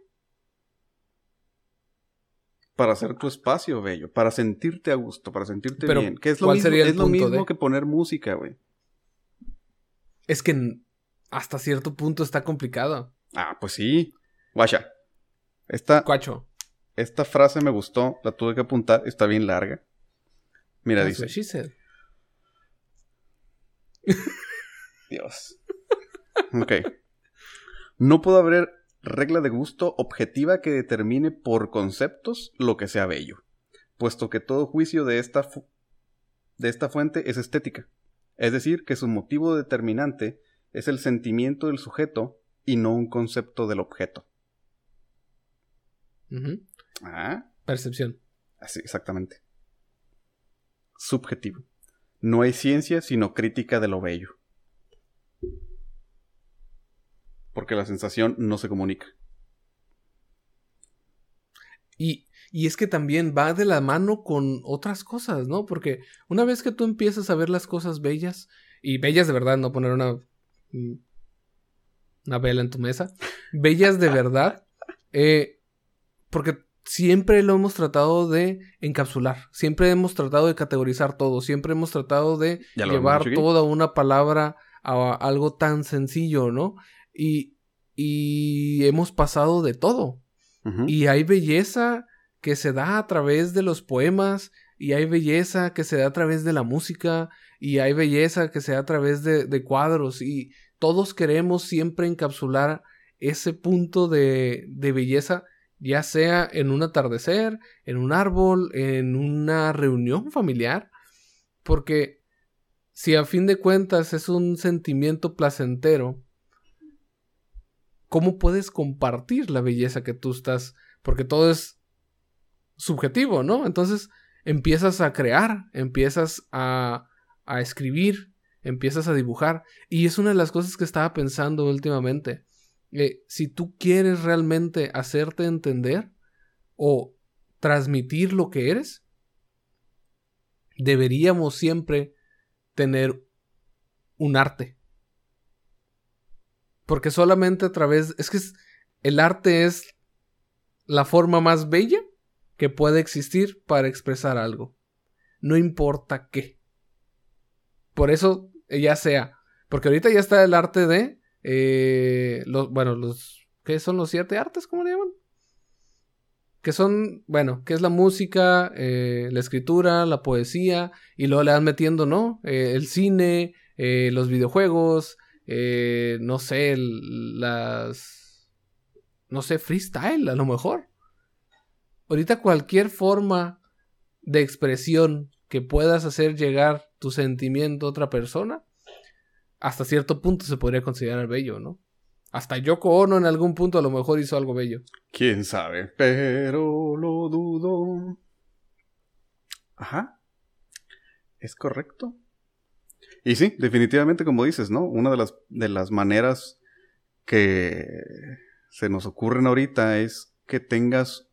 Speaker 1: Para hacer tu espacio bello, para sentirte a gusto, para sentirte bien. Que es lo mismo, es lo mismo que poner música, güey.
Speaker 2: Es que hasta cierto punto está complicado.
Speaker 1: Ah, pues sí. Guacha. Esta,
Speaker 2: Cuacho.
Speaker 1: Esta frase me gustó, la tuve que apuntar, está bien larga. Mira, dice. Dios. Ok. No puede haber regla de gusto objetiva que determine por conceptos lo que sea bello, puesto que todo juicio de esta, de esta fuente es estética. Es decir, que su motivo determinante es el sentimiento del sujeto y no un concepto del objeto.
Speaker 2: Ah. Percepción.
Speaker 1: Así, exactamente. Subjetivo. No hay ciencia sino crítica de lo bello. Porque la sensación no se comunica.
Speaker 2: Y y es que también va de la mano con otras cosas, ¿no? Porque una vez que tú empiezas a ver las cosas bellas, y bellas de verdad, no poner una, mm, una vela en tu mesa, bellas de verdad, eh, porque siempre lo hemos tratado de encapsular, siempre hemos tratado de categorizar todo, siempre hemos tratado de llevar toda una palabra a algo tan sencillo, ¿no? Y, y hemos pasado de todo. Y hay belleza que se da a través de los poemas, y hay belleza que se da a través de la música, y hay belleza que se da a través de, de cuadros, y todos queremos siempre encapsular ese punto de, de belleza ya sea en un atardecer, en un árbol, en una reunión familiar, porque si a fin de cuentas es un sentimiento placentero, ¿cómo puedes compartir la belleza que tú estás? Porque todo es subjetivo, ¿no? Entonces empiezas a crear, empiezas a, a escribir, empiezas a dibujar, y es una de las cosas que estaba pensando últimamente eh, si tú quieres realmente hacerte entender o transmitir lo que eres, deberíamos siempre tener un arte. Porque solamente a través... Es que el arte es la forma más bella que puede existir para expresar algo. No importa qué. Por eso, ya sea. Porque ahorita ya está el arte de eh, los, bueno, los. ¿Qué son los siete artes? ¿Cómo le llaman? Que son, bueno, que es la música, eh, la escritura, la poesía, y luego le van metiendo, ¿no? Eh, el cine, eh, los videojuegos, no sé, las. No sé, freestyle, a lo mejor. Ahorita cualquier forma de expresión que puedas hacer llegar tu sentimiento a otra persona hasta cierto punto se podría considerar bello, ¿no? Hasta Yoko Ono en algún punto a lo mejor hizo algo bello.
Speaker 1: Quién sabe, pero lo dudo. Ajá. Es correcto. Y sí, definitivamente como dices, ¿no? Una de las, de las maneras que se nos ocurren ahorita es que tengas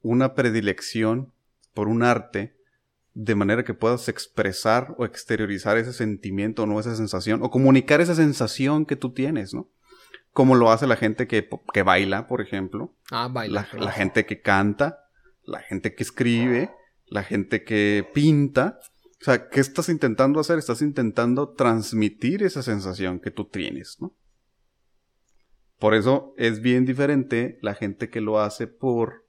Speaker 1: una predilección por un arte de manera que puedas expresar o exteriorizar ese sentimiento, ¿no? Esa sensación, o comunicar esa sensación que tú tienes, ¿no? Como lo hace la gente que, que baila, por ejemplo.
Speaker 2: Ah, baila.
Speaker 1: La, gente que canta, la gente que escribe, la gente que pinta. O sea, ¿qué estás intentando hacer? Estás intentando transmitir esa sensación que tú tienes, ¿no? Por eso es bien diferente la gente que lo hace por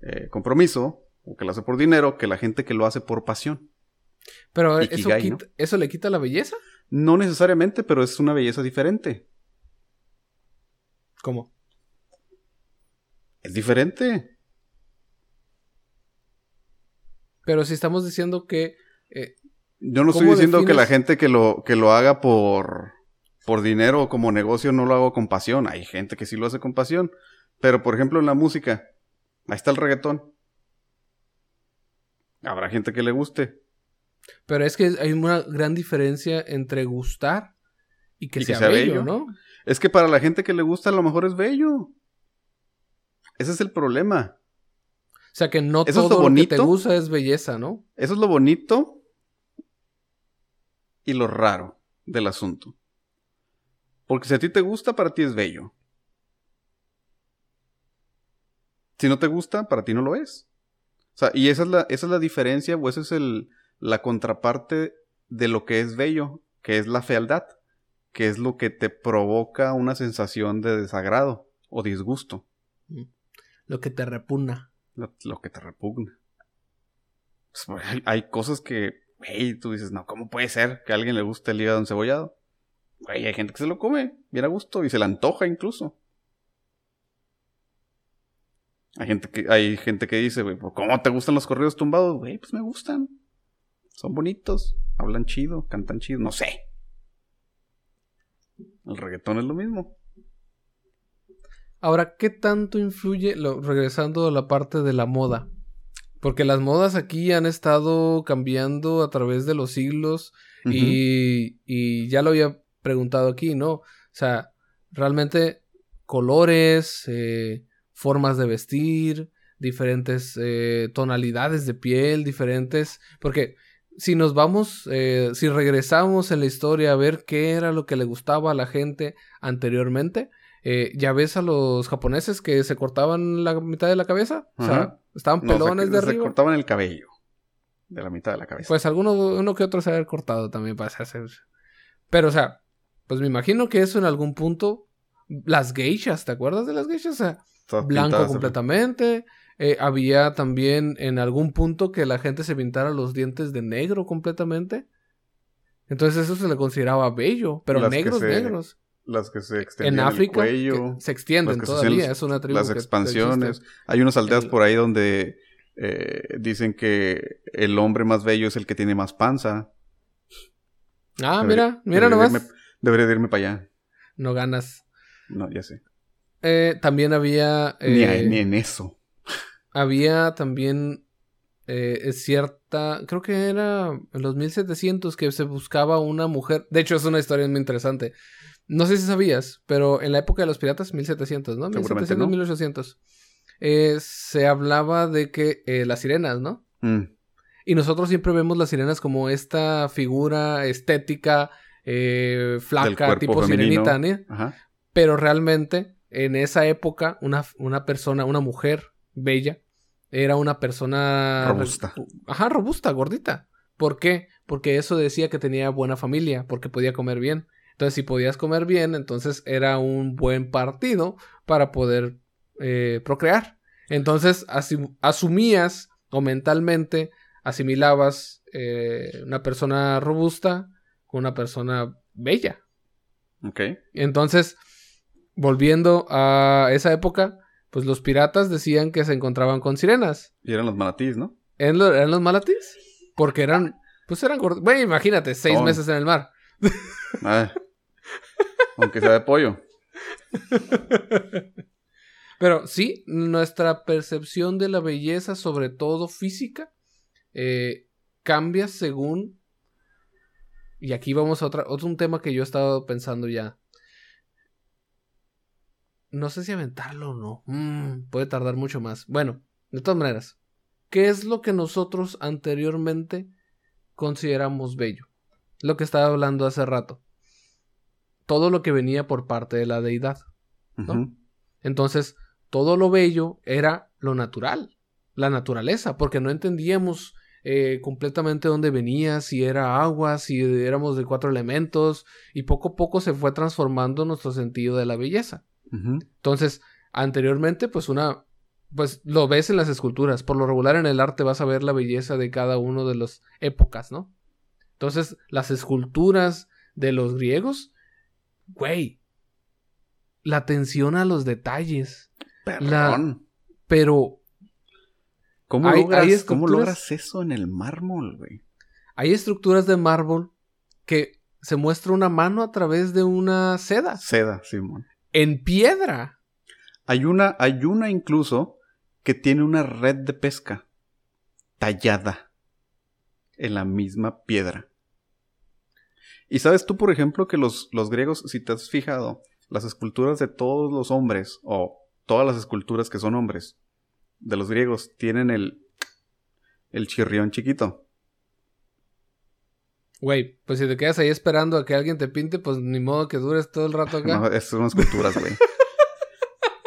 Speaker 1: eh, compromiso o que lo hace por dinero que la gente que lo hace por pasión.
Speaker 2: Pero eso, eso le quita la belleza.
Speaker 1: No necesariamente, pero es una belleza diferente.
Speaker 2: ¿Cómo?
Speaker 1: Es diferente.
Speaker 2: Pero si estamos diciendo que. Eh,
Speaker 1: Yo no estoy diciendo que la gente que lo, que lo haga por, por dinero o como negocio no lo haga con pasión. Hay gente que sí lo hace con pasión. Pero por ejemplo en la música, ahí está el reggaetón. Habrá gente que le guste.
Speaker 2: Pero es que hay una gran diferencia entre gustar y que, sea, bello, ¿no?
Speaker 1: Es que para la gente que le gusta a lo mejor es bello. Ese es el problema.
Speaker 2: O sea que no todo lo, que te gusta es belleza, ¿no?
Speaker 1: Eso es lo bonito y lo raro del asunto. Porque si a ti te gusta, para ti es bello. Si no te gusta, para ti no lo es. O sea, y esa es la, esa es la diferencia, o esa es el, la contraparte de lo que es bello, que es la fealdad, que es lo que te provoca una sensación de desagrado o disgusto.
Speaker 2: Lo que te repugna.
Speaker 1: Lo, que te repugna. Pues, hay, cosas que, hey, tú dices, no, ¿cómo puede ser que a alguien le guste el hígado encebollado? Güey, hay gente que se lo come bien a gusto y se le antoja incluso. Hay gente que, hay gente que dice, güey, ¿cómo te gustan los corridos tumbados? Güey, pues me gustan. Son bonitos, hablan chido, cantan chido, no sé. El reggaetón es lo mismo.
Speaker 2: Ahora, ¿qué tanto influye, regresando a la parte de la moda? Porque las modas aquí han estado cambiando a través de los siglos y, y ya lo había preguntado aquí, ¿no? O sea, realmente colores, eh, formas de vestir, diferentes eh, tonalidades de piel, diferentes... Porque si nos vamos, eh, si regresamos en la historia a ver qué era lo que le gustaba a la gente anteriormente, Eh, ya ves a los japoneses que se cortaban la mitad de la cabeza. O sea, estaban
Speaker 1: No,
Speaker 2: pelones
Speaker 1: se,
Speaker 2: de
Speaker 1: se
Speaker 2: arriba.
Speaker 1: cortaban el cabello. De la mitad de la cabeza.
Speaker 2: Pues alguno uno que otro se haber cortado también para hacer. Pero, o sea, pues me imagino que eso en algún punto. Las geishas, ¿te acuerdas de las geishas? O sea, blanco completamente. Eh, había también en algún punto que la gente se pintara los dientes de negro completamente. Entonces eso se le consideraba bello, pero
Speaker 1: Las
Speaker 2: negros,
Speaker 1: se
Speaker 2: negros.
Speaker 1: Las que se
Speaker 2: En
Speaker 1: extendían
Speaker 2: África
Speaker 1: el cuello.
Speaker 2: que se extienden
Speaker 1: se
Speaker 2: todavía, es una tribu
Speaker 1: las
Speaker 2: que-
Speaker 1: expansiones. Hay unas aldeas
Speaker 2: El-
Speaker 1: por ahí donde eh, dicen que el hombre más bello es el que tiene más panza.
Speaker 2: Ah,
Speaker 1: Debería-
Speaker 2: mira, mira
Speaker 1: debería
Speaker 2: nomás.
Speaker 1: irme- debería de irme para allá.
Speaker 2: No ganas.
Speaker 1: No, ya sé.
Speaker 2: Eh, también había...
Speaker 1: Ni,
Speaker 2: eh,
Speaker 1: a- ni en eso.
Speaker 2: Había también eh, cierta, creo que era en los 1700 que se buscaba una mujer. De hecho, es una historia muy interesante. No sé si sabías, pero en la época de los piratas, 1700, ¿no?
Speaker 1: Seguramente
Speaker 2: 1700,
Speaker 1: no.
Speaker 2: 1800. eh, se hablaba de que las sirenas, ¿no?
Speaker 1: Mm,
Speaker 2: Y nosotros siempre vemos las sirenas como esta figura estética, flaca, tipo
Speaker 1: femenino.
Speaker 2: sirenita, ¿no?
Speaker 1: Ajá.
Speaker 2: Pero realmente, en esa época, una, una persona, una mujer bella, era una persona...
Speaker 1: Robusta.
Speaker 2: Ajá, robusta, gordita. ¿Por qué? Porque eso decía que tenía buena familia, porque podía comer bien. Entonces, si podías comer bien, entonces era un buen partido para poder eh, procrear. Entonces, asumías o mentalmente asimilabas eh, una persona robusta con una persona bella.
Speaker 1: Ok.
Speaker 2: Entonces, volviendo a esa época, pues los piratas decían que se encontraban con sirenas.
Speaker 1: Y eran los manatís, ¿no?
Speaker 2: ¿Eran, lo- eran los malatis? Porque eran, pues eran gordos. Bueno, imagínate, seis meses en el mar.
Speaker 1: Ah. Aunque sea de pollo.
Speaker 2: Pero sí, nuestra percepción de la belleza, sobre todo física, eh, cambia según... Y aquí vamos a otra, otro un tema que yo he estado pensando ya. No sé si aventarlo o no. Mm, puede tardar mucho más. Bueno, de todas maneras, ¿qué es lo que nosotros anteriormente consideramos bello? Lo que estaba hablando hace rato. Todo lo que venía por parte de la deidad. Entonces, todo lo bello era lo natural, la naturaleza, porque no entendíamos eh, completamente dónde venía, si era agua, si éramos de cuatro elementos, y poco a poco se fue transformando nuestro sentido de la belleza. Entonces, anteriormente, pues una, pues lo ves en las esculturas, por lo regular en el arte vas a ver la belleza de cada uno de las épocas, ¿no? Entonces, las esculturas de los griegos, güey, la atención a los detalles,
Speaker 1: Perrón.
Speaker 2: pero
Speaker 1: ¿Cómo,
Speaker 2: hay-
Speaker 1: logras,
Speaker 2: hay
Speaker 1: ¿Cómo
Speaker 2: esculturas-
Speaker 1: logras eso en el mármol, güey?
Speaker 2: hay estructuras de mármol que se muestra una mano a través de una seda
Speaker 1: Seda, Simón.
Speaker 2: En piedra.
Speaker 1: Hay una, hay una incluso que tiene una red de pesca tallada en la misma piedra. Y sabes tú, por ejemplo, que los, los griegos, si te has fijado, las esculturas de todos los hombres, o todas las esculturas que son hombres, de los griegos, tienen el, el chirrión chiquito.
Speaker 2: Güey, pues si te quedas ahí esperando a que alguien te pinte, pues ni modo que dures todo el rato acá.
Speaker 1: No, esas son esculturas, güey.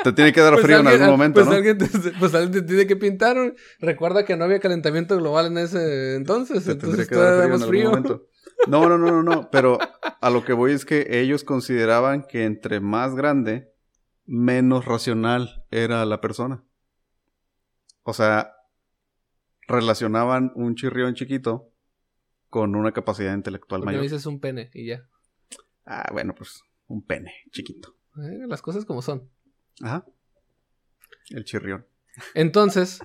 Speaker 1: te tiene que dar
Speaker 2: Pues
Speaker 1: frío en algún momento,
Speaker 2: pues
Speaker 1: ¿no?
Speaker 2: Alguien te, pues alguien te tiene que pintar. Recuerda que no había calentamiento global en ese entonces.
Speaker 1: Te
Speaker 2: entonces
Speaker 1: que dar frío en algún
Speaker 2: frío.
Speaker 1: momento. No, no, no, no, no. Pero a lo que voy es que ellos consideraban que entre más grande, menos racional era la persona. O sea, relacionaban un chirrión chiquito con una capacidad intelectual
Speaker 2: Porque me
Speaker 1: mayor.
Speaker 2: dices un pene y ya.
Speaker 1: Ah, bueno, pues un pene chiquito.
Speaker 2: Eh, Las cosas como son.
Speaker 1: Ajá. El chirrión.
Speaker 2: Entonces,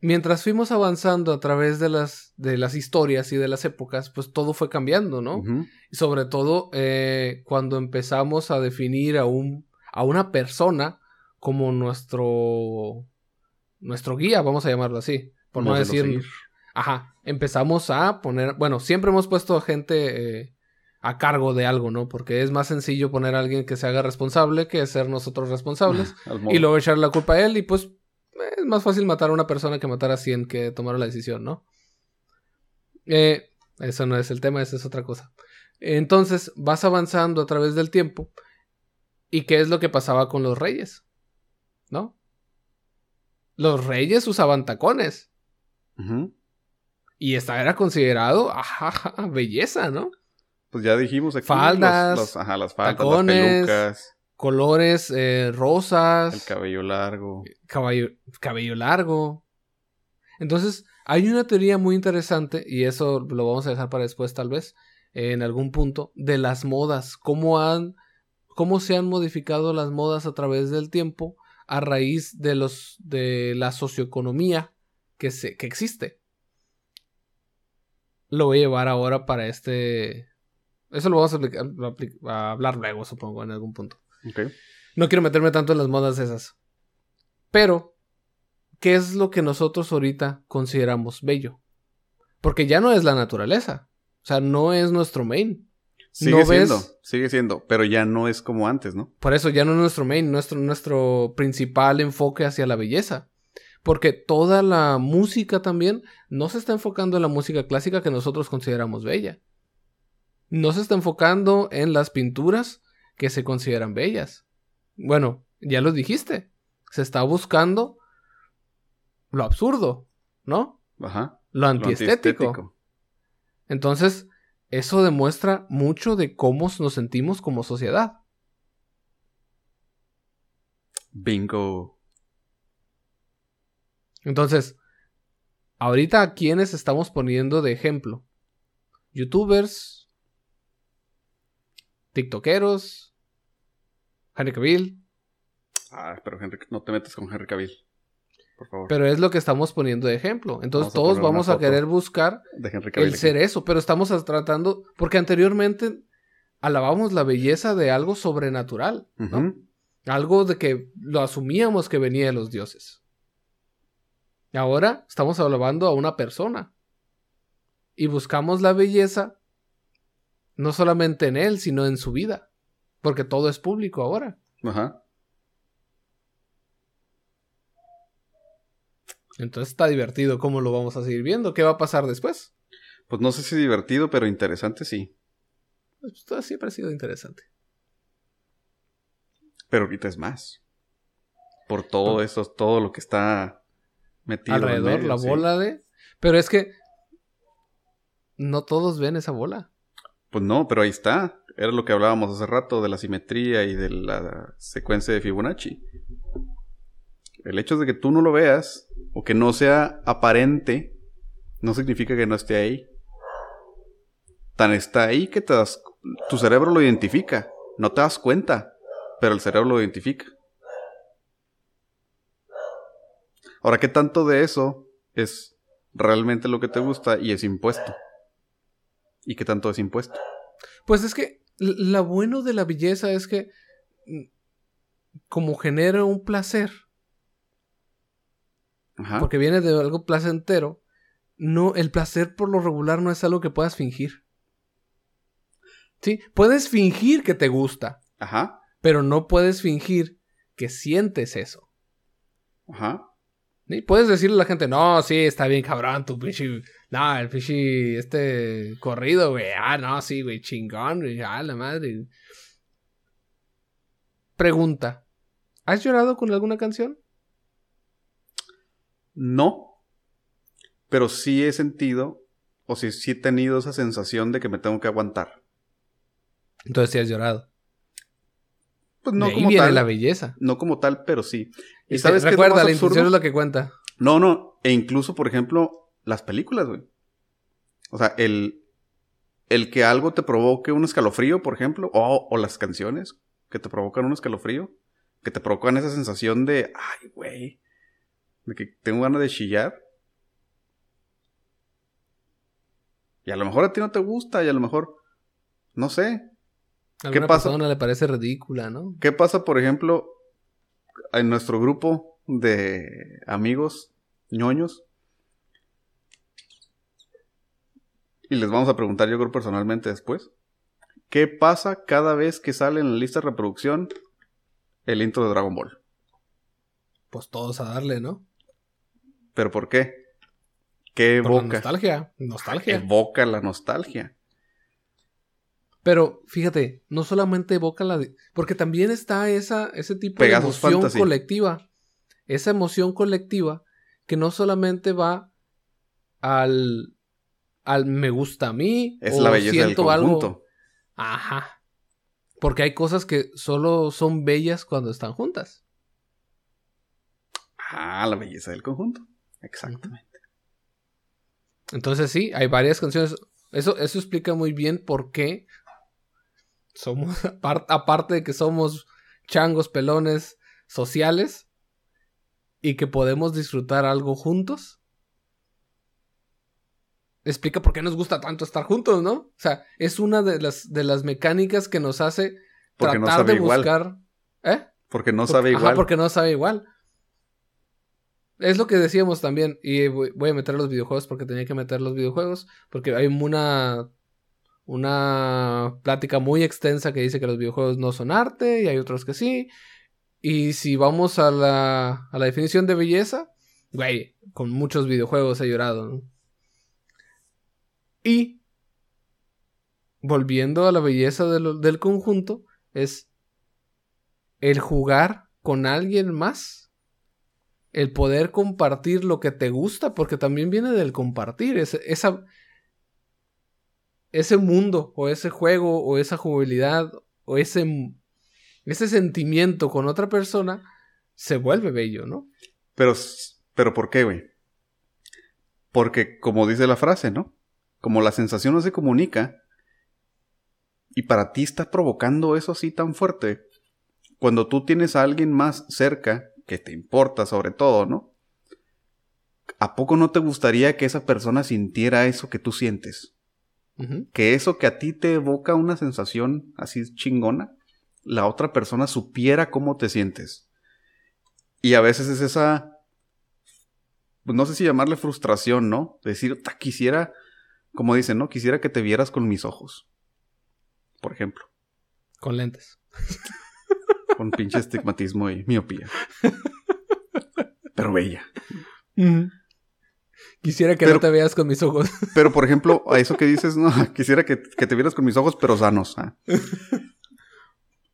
Speaker 2: mientras fuimos avanzando a través de las, de las historias y de las épocas, pues todo fue cambiando, ¿no? Y sobre todo eh, cuando empezamos a definir a, un, a una persona como nuestro, nuestro guía, vamos a llamarlo así. Por no decir... Ajá, empezamos a poner, bueno, siempre hemos puesto a gente eh, a cargo de algo, ¿no? Porque es más sencillo poner a alguien que se haga responsable que ser nosotros responsables y luego echar la culpa a él y pues es más fácil matar a una persona que matar a 100 que tomar la decisión, ¿no? Eh, eso no es el tema, esa es otra cosa. Entonces vas avanzando a través del tiempo ¿Y qué es lo que pasaba con los reyes? ¿No? Los reyes usaban tacones. Y esta era considerado, ajá, belleza, ¿no?
Speaker 1: Pues ya dijimos aquí.
Speaker 2: Faldas,
Speaker 1: los, ajá, las faldas,
Speaker 2: tacones,
Speaker 1: las pelucas.
Speaker 2: Colores eh, rosas.
Speaker 1: El cabello largo.
Speaker 2: Caballo, cabello largo. Entonces, hay una teoría muy interesante, y eso lo vamos a dejar para después tal vez, en algún punto, de las modas. Cómo han. cómo se han modificado las modas a través del tiempo a raíz de los. de la socioeconomía que, se, que existe. Lo voy a llevar ahora para este. Eso lo vamos a, a hablar luego, supongo, en algún punto. No quiero meterme tanto en las modas esas. Pero, ¿qué es lo que nosotros ahorita consideramos bello? Porque ya no es la naturaleza. O sea, no es nuestro main.
Speaker 1: Sigue siendo, sigue siendo, pero ya no es como antes, ¿no?
Speaker 2: Por eso ya no es nuestro main, nuestro, nuestro principal enfoque hacia la belleza. Porque toda la música también no se está enfocando en la música clásica que nosotros consideramos bella. No se está enfocando en las pinturas que se consideran bellas. Bueno, ya lo dijiste. Se está buscando lo absurdo, ¿no?
Speaker 1: Ajá.
Speaker 2: Lo antiestético. Entonces, eso demuestra mucho de cómo nos sentimos como sociedad.
Speaker 1: Bingo.
Speaker 2: Entonces, ahorita a quienes estamos poniendo de ejemplo? Youtubers, TikTokeros, Henry Cavill.
Speaker 1: Ah, pero Henry, no te metas con Henry Cavill. Por favor.
Speaker 2: Pero es lo que estamos poniendo de ejemplo. Entonces todos vamos a querer buscar el ser eso. Pero estamos tratando. Porque anteriormente alabamos la belleza de algo sobrenatural. ¿no? Algo de que lo asumíamos que venía de los dioses. Ahora estamos alabando a una persona. Y buscamos la belleza no solamente en él, sino en su vida. Porque todo es público ahora.
Speaker 1: Ajá.
Speaker 2: Entonces está divertido cómo lo vamos a seguir viendo. ¿Qué va a pasar después?
Speaker 1: Pues no sé si divertido, pero interesante sí.
Speaker 2: Pues todo siempre ha sido interesante.
Speaker 1: Pero ahorita es más. Por todo eso, todo lo que está metido
Speaker 2: alrededor, la bola de. Pero es que no todos ven esa bola.
Speaker 1: Pues no, pero ahí está. Era lo que hablábamos hace rato de la simetría y de la secuencia de Fibonacci. El hecho de que tú no lo veas o que no sea aparente no significa que no esté ahí. Tan está ahí que te das, tu cerebro lo identifica. No te das cuenta, pero el cerebro lo identifica. Ahora, ¿qué tanto de eso es realmente lo que te gusta y es impuesto? ¿Y qué tanto es impuesto?
Speaker 2: Pues es que lo bueno de la belleza es que mm, como genera un placer, porque viene de algo placentero, no, el placer por lo regular no es algo que puedas fingir. Sí, puedes fingir que te gusta.
Speaker 1: Ajá.
Speaker 2: Pero no puedes fingir que sientes eso.
Speaker 1: Ajá.
Speaker 2: ¿Sí? Puedes decirle a la gente, no, sí, está bien cabrón, tu pinche no, el fishy, este corrido, güey. Ah, no, sí, güey, chingón, güey. Ah, la madre. Pregunta. ¿Has llorado con alguna canción?
Speaker 1: No. Pero sí he sentido, o sí, sí he tenido esa sensación de que me tengo que aguantar.
Speaker 2: Entonces sí has llorado.
Speaker 1: Pues no
Speaker 2: de
Speaker 1: como
Speaker 2: viene
Speaker 1: tal.
Speaker 2: la belleza.
Speaker 1: No como tal, pero sí.
Speaker 2: ¿Y, sabes Recuerda, la intención es lo que cuenta.
Speaker 1: No, no. E incluso, por ejemplo, las películas, güey. O sea, el, el que algo te provoque un escalofrío, por ejemplo, o, o las canciones que te provocan un escalofrío, que te provocan esa sensación de, ay, güey, de que tengo ganas de chillar. Y a lo mejor a ti no te gusta, y a lo mejor, no sé.
Speaker 2: A ¿Qué pasa? persona le parece ridícula, ¿no?
Speaker 1: ¿Qué pasa, por ejemplo, en nuestro grupo de amigos ñoños? y les vamos a preguntar yo creo personalmente después. ¿Qué pasa cada vez que sale en la lista de reproducción el intro de Dragon Ball?
Speaker 2: Pues todos a darle, ¿no?
Speaker 1: ¿Pero por qué? ¿Qué evoca?
Speaker 2: nostalgia, nostalgia.
Speaker 1: Evoca la nostalgia.
Speaker 2: Pero fíjate, no solamente evoca la... Porque también está esa, ese tipo de emoción colectiva. Esa emoción colectiva que no solamente va al... al me gusta a mí.
Speaker 1: Es la belleza del conjunto. Algo.
Speaker 2: Ajá. Porque hay cosas que solo son bellas cuando están juntas.
Speaker 1: Ah, la belleza del conjunto. Exactamente.
Speaker 2: Entonces sí, hay varias canciones. Eso, eso explica muy bien por qué somos, aparte de que somos changos pelones sociales y que podemos disfrutar algo juntos. Explica por qué nos gusta tanto estar juntos, ¿no? O sea, es una de las, de las mecánicas que nos hace tratar de buscar. ¿Eh?
Speaker 1: Porque no sabe igual. Ajá,
Speaker 2: porque no sabe igual. Es lo que decíamos también. Y voy a meter los videojuegos porque tenía que meter los videojuegos. Porque hay una. Una plática muy extensa que dice que los videojuegos no son arte. Y hay otros que sí. Y si vamos a la, a la definición de belleza. Güey, con muchos videojuegos he llorado. Y. Volviendo a la belleza del conjunto. Es. El jugar con alguien más el poder compartir lo que te gusta, porque también viene del compartir, ese, esa, ese mundo, o ese juego, o esa jugabilidad, o ese, ese sentimiento con otra persona, se vuelve bello, ¿no?
Speaker 1: Pero, pero ¿por qué, güey? Porque, como dice la frase, ¿no? Como la sensación no se comunica, y para ti está provocando eso así tan fuerte, cuando tú tienes a alguien más cerca que te importa sobre todo, ¿no? ¿A poco no te gustaría que esa persona sintiera eso que tú sientes? Que eso que a ti te evoca una sensación así chingona, la otra persona supiera cómo te sientes. Y a veces es esa, pues no sé si llamarle frustración, ¿no? Decir, quisiera, como dicen, ¿no? Quisiera que te vieras con mis ojos. Por ejemplo.
Speaker 2: Con lentes.
Speaker 1: Con pinche estigmatismo y miopía. Pero bella.
Speaker 2: Quisiera que no te veas con mis ojos.
Speaker 1: Pero, por ejemplo, a eso que dices, no, quisiera que, te vieras con mis ojos, pero sanos. ¿ah?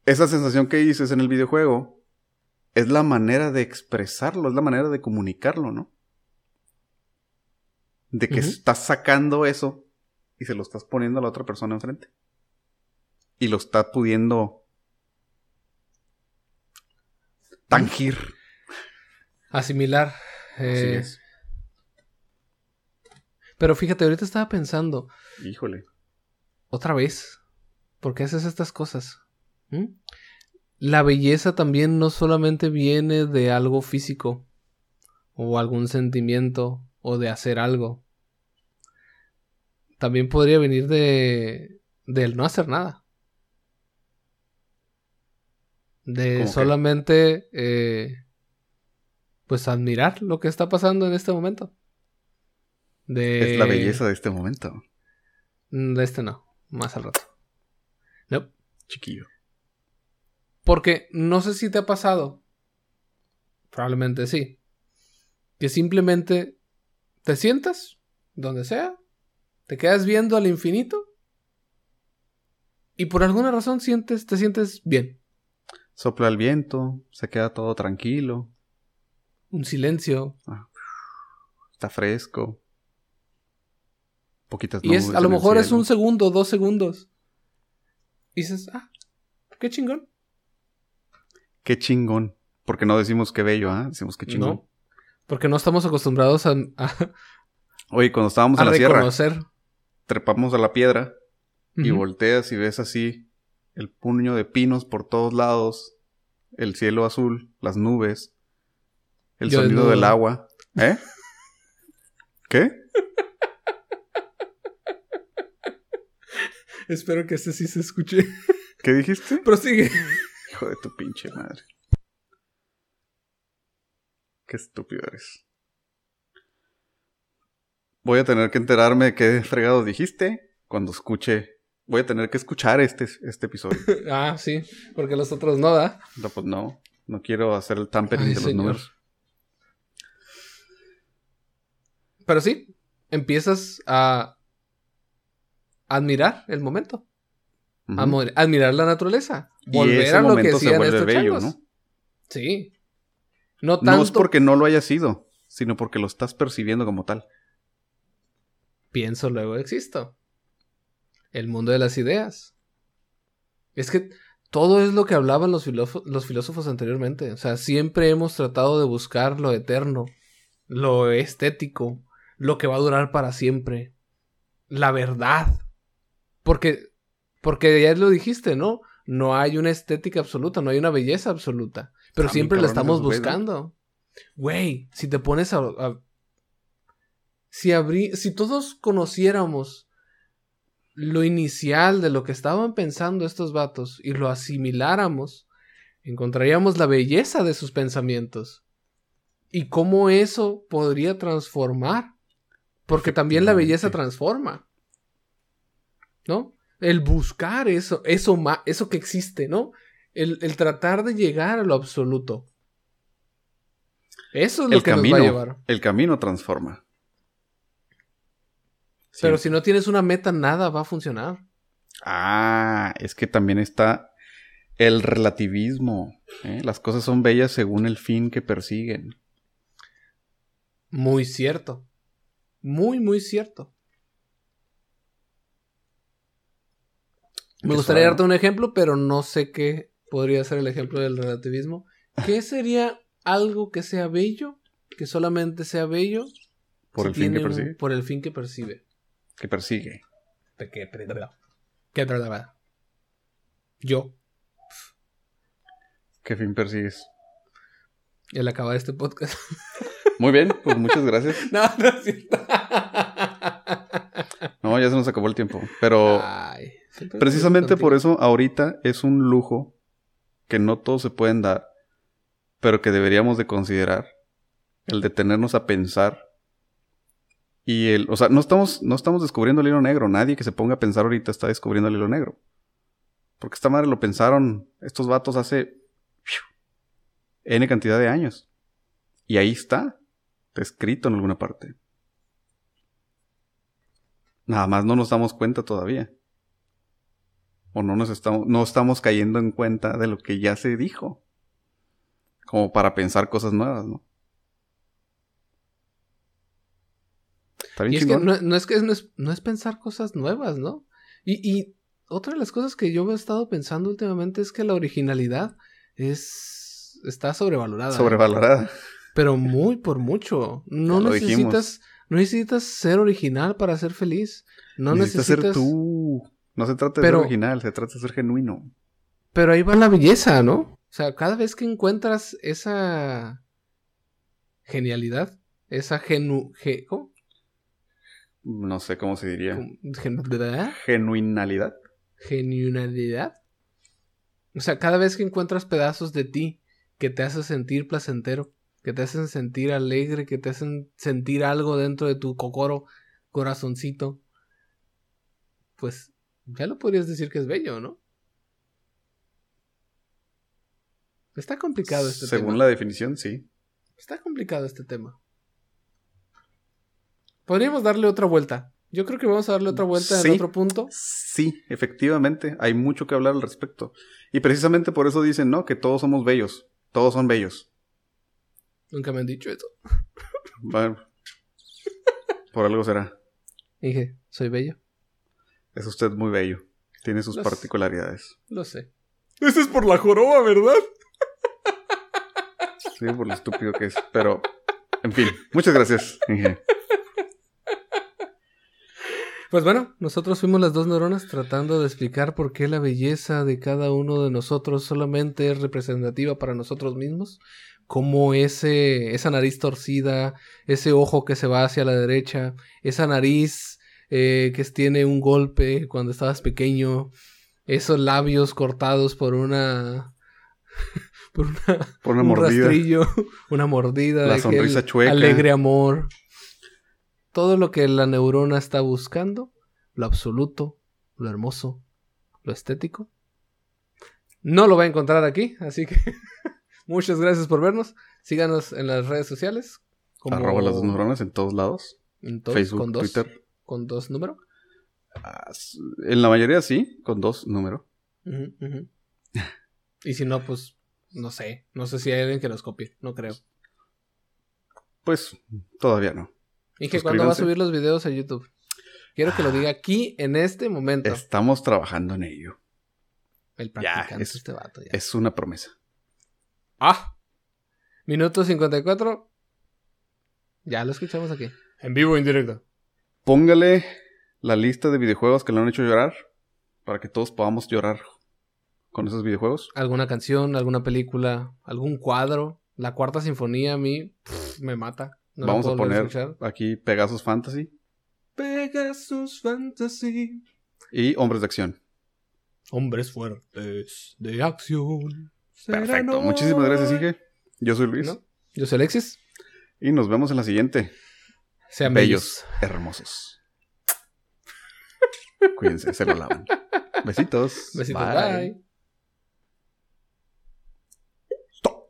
Speaker 1: Esa sensación que dices en el videojuego es la manera de expresarlo, es la manera de comunicarlo, ¿no? De que estás sacando eso y se lo estás poniendo a la otra persona enfrente. Y lo está pudiendo tangir.
Speaker 2: Asimilar. Eh, pero fíjate, ahorita estaba pensando.
Speaker 1: Híjole.
Speaker 2: Otra vez. ¿Por qué haces estas cosas? ¿Mm? La belleza también no solamente viene de algo físico. O algún sentimiento. O de hacer algo. También podría venir de. del no hacer nada. De solamente, eh, pues, admirar lo que está pasando en este momento.
Speaker 1: De... Es la belleza de este momento.
Speaker 2: Mm, de este no, más al rato. No.
Speaker 1: Chiquillo.
Speaker 2: Porque no sé si te ha pasado. Probablemente sí. Que simplemente te sientas donde sea, te quedas viendo al infinito y por alguna razón sientes, te sientes bien.
Speaker 1: Sopla el viento, se queda todo tranquilo.
Speaker 2: Un silencio. Ah,
Speaker 1: está fresco. Poquitas
Speaker 2: Y es, a lo mejor es un segundo, dos segundos. Y dices, ah, qué chingón.
Speaker 1: Qué chingón. Porque no decimos qué bello, ¿ah? Decimos qué chingón. No,
Speaker 2: porque no estamos acostumbrados a.
Speaker 1: Oye, cuando estábamos en la sierra. Trepamos a la piedra. Y volteas y ves así el puño de pinos por todos lados, el cielo azul, las nubes, el sonido del agua. ¿Eh? ¿Qué?
Speaker 2: Espero que ese sí se escuche.
Speaker 1: ¿Qué dijiste?
Speaker 2: Prosigue.
Speaker 1: Hijo de tu pinche madre. Qué estúpido eres. Voy a tener que enterarme de qué fregado dijiste cuando escuche voy a tener que escuchar este, este episodio.
Speaker 2: ah, sí, porque los otros no, ¿da?
Speaker 1: No, pues no. No quiero hacer el tampering de los números.
Speaker 2: Pero sí, empiezas a admirar el momento. Admirar la naturaleza. Volver a lo que hacían estos bello. Sí.
Speaker 1: No, tanto... no es porque no lo haya sido, sino porque lo estás percibiendo como tal.
Speaker 2: Pienso, luego existo. El mundo de las ideas. Es que todo es lo que hablaban los, los filósofos anteriormente. O sea, siempre hemos tratado de buscar lo eterno, lo estético, lo que va a durar para siempre, la verdad. Porque, porque ya lo dijiste, ¿no? No hay una estética absoluta, no hay una belleza absoluta. Pero siempre la estamos buscando. Güey, si te pones a... si, abrí, si todos conociéramos lo inicial de lo que estaban pensando estos vatos y lo asimiláramos, encontraríamos la belleza de sus pensamientos y cómo eso podría transformar. Porque también la belleza transforma. ¿No? El buscar eso, eso, eso que existe, ¿no? El, tratar de llegar a lo absoluto. Eso es lo que
Speaker 1: camino,
Speaker 2: nos va a llevar.
Speaker 1: El camino transforma.
Speaker 2: Pero si no tienes una meta, nada va a funcionar.
Speaker 1: Ah, es que también está el relativismo. ¿eh? Las cosas son bellas según el fin que persiguen.
Speaker 2: Muy cierto. Muy, muy cierto. Me gustaría darte un ejemplo, pero no sé qué podría ser el ejemplo del relativismo. ¿Qué sería algo que sea bello? Que solamente sea bello
Speaker 1: por el fin que persigue.
Speaker 2: por el fin que percibe
Speaker 1: que persigue.
Speaker 2: ¿Qué, qué Yo.
Speaker 1: ¿Qué fin persigues?
Speaker 2: El acabar este podcast.
Speaker 1: Muy bien, pues muchas gracias.
Speaker 2: no, no es cierto.
Speaker 1: no, ya se nos acabó el tiempo. Pero precisamente por eso ahorita es un lujo que no todos se pueden dar, pero que deberíamos de considerar el detenernos a pensar y el, o sea, no estamos, no estamos descubriendo el hilo negro. Nadie que se ponga a pensar ahorita está descubriendo el hilo negro. Porque esta madre lo pensaron estos vatos hace N cantidad de años. Y ahí está, está escrito en alguna parte. Nada más no nos damos cuenta todavía. O no nos estamos, no estamos cayendo en cuenta de lo que ya se dijo. Como para pensar cosas nuevas, ¿no?
Speaker 2: y es que no, es que no es, pensar cosas nuevas, ¿no? Y, otra de las cosas que yo he estado pensando últimamente es que la originalidad es está sobrevalorada.
Speaker 1: Sobrevalorada.
Speaker 2: Pero muy por mucho. No necesitas, no necesitas ser original para ser feliz. No necesitas, ser
Speaker 1: tú. No se trata de ser original, se trata de ser genuino.
Speaker 2: Pero ahí va la belleza, ¿no? O sea, cada vez que encuentras esa genialidad, esa genu... ¿Cómo?
Speaker 1: no sé cómo se diría.
Speaker 2: Genuinalidad. Genuinalidad. O sea, cada vez que encuentras pedazos de ti que te hacen sentir placentero, que te hacen sentir alegre, que te hacen sentir algo dentro de tu cocoro, corazoncito, pues ya lo podrías decir que es bello, ¿no? Está complicado este
Speaker 1: tema. Según la definición, sí.
Speaker 2: Está complicado este tema. Podríamos darle otra vuelta. Yo creo que vamos a darle otra vuelta en otro punto.
Speaker 1: Sí, efectivamente. Hay mucho que hablar al respecto. Y precisamente por eso dicen, ¿no? Que todos somos bellos. Todos son bellos.
Speaker 2: Nunca me han dicho eso.
Speaker 1: Bueno. Por algo será.
Speaker 2: Dije, soy bello.
Speaker 1: Es usted muy bello. Tiene sus particularidades.
Speaker 2: Lo sé. Eso es por la joroba, ¿verdad?
Speaker 1: Sí, por lo estúpido que es. Pero, en fin, muchas gracias.
Speaker 2: Pues bueno, nosotros fuimos las dos neuronas tratando de explicar por qué la belleza de cada uno de nosotros solamente es representativa para nosotros mismos. Como ese, esa nariz torcida, ese ojo que se va hacia la derecha, esa nariz eh, que tiene un golpe cuando estabas pequeño, esos labios cortados por una por una,
Speaker 1: por una un mordida. rastrillo,
Speaker 2: una mordida,
Speaker 1: la sonrisa chueca,
Speaker 2: alegre amor todo lo que la neurona está buscando, lo absoluto, lo hermoso, lo estético, no lo va a encontrar aquí, así que muchas gracias por vernos. Síganos en las redes sociales.
Speaker 1: Como... Arroba las dos neuronas en todos lados.
Speaker 2: En Facebook, con dos, Twitter. Con dos números.
Speaker 1: Ah, En la mayoría sí, con dos números.
Speaker 2: Y si no, pues no sé. No sé si hay alguien que los copie. No creo.
Speaker 1: Pues todavía no.
Speaker 2: Y que cuando va a subir los videos a YouTube. Quiero que lo diga aquí en este momento.
Speaker 1: Estamos trabajando en ello.
Speaker 2: El
Speaker 1: Ya,
Speaker 2: practicante
Speaker 1: es-
Speaker 2: este vato. ya.
Speaker 1: Es una promesa.
Speaker 2: Ah. Minuto 54. Ya lo escuchamos aquí. En vivo o en directo.
Speaker 1: Póngale la lista de videojuegos que le han hecho llorar para que todos podamos llorar con esos videojuegos.
Speaker 2: Alguna canción, alguna película, algún cuadro. La cuarta sinfonía a mí pff, me mata. No
Speaker 1: Vamos a poner aquí Pegasus Fantasy
Speaker 2: Pegasus Fantasy.
Speaker 1: y Hombres de Acción.
Speaker 2: Hombres fuertes de acción.
Speaker 1: Perfecto. Muchísimas gracias. Ige. Yo soy Luis.
Speaker 2: ¿No? Yo soy Alexis.
Speaker 1: Y nos vemos en la siguiente.
Speaker 2: Sean
Speaker 1: Bellos, hermosos. Cuídense, se lo lavan. Besitos.
Speaker 2: Besitos. bye.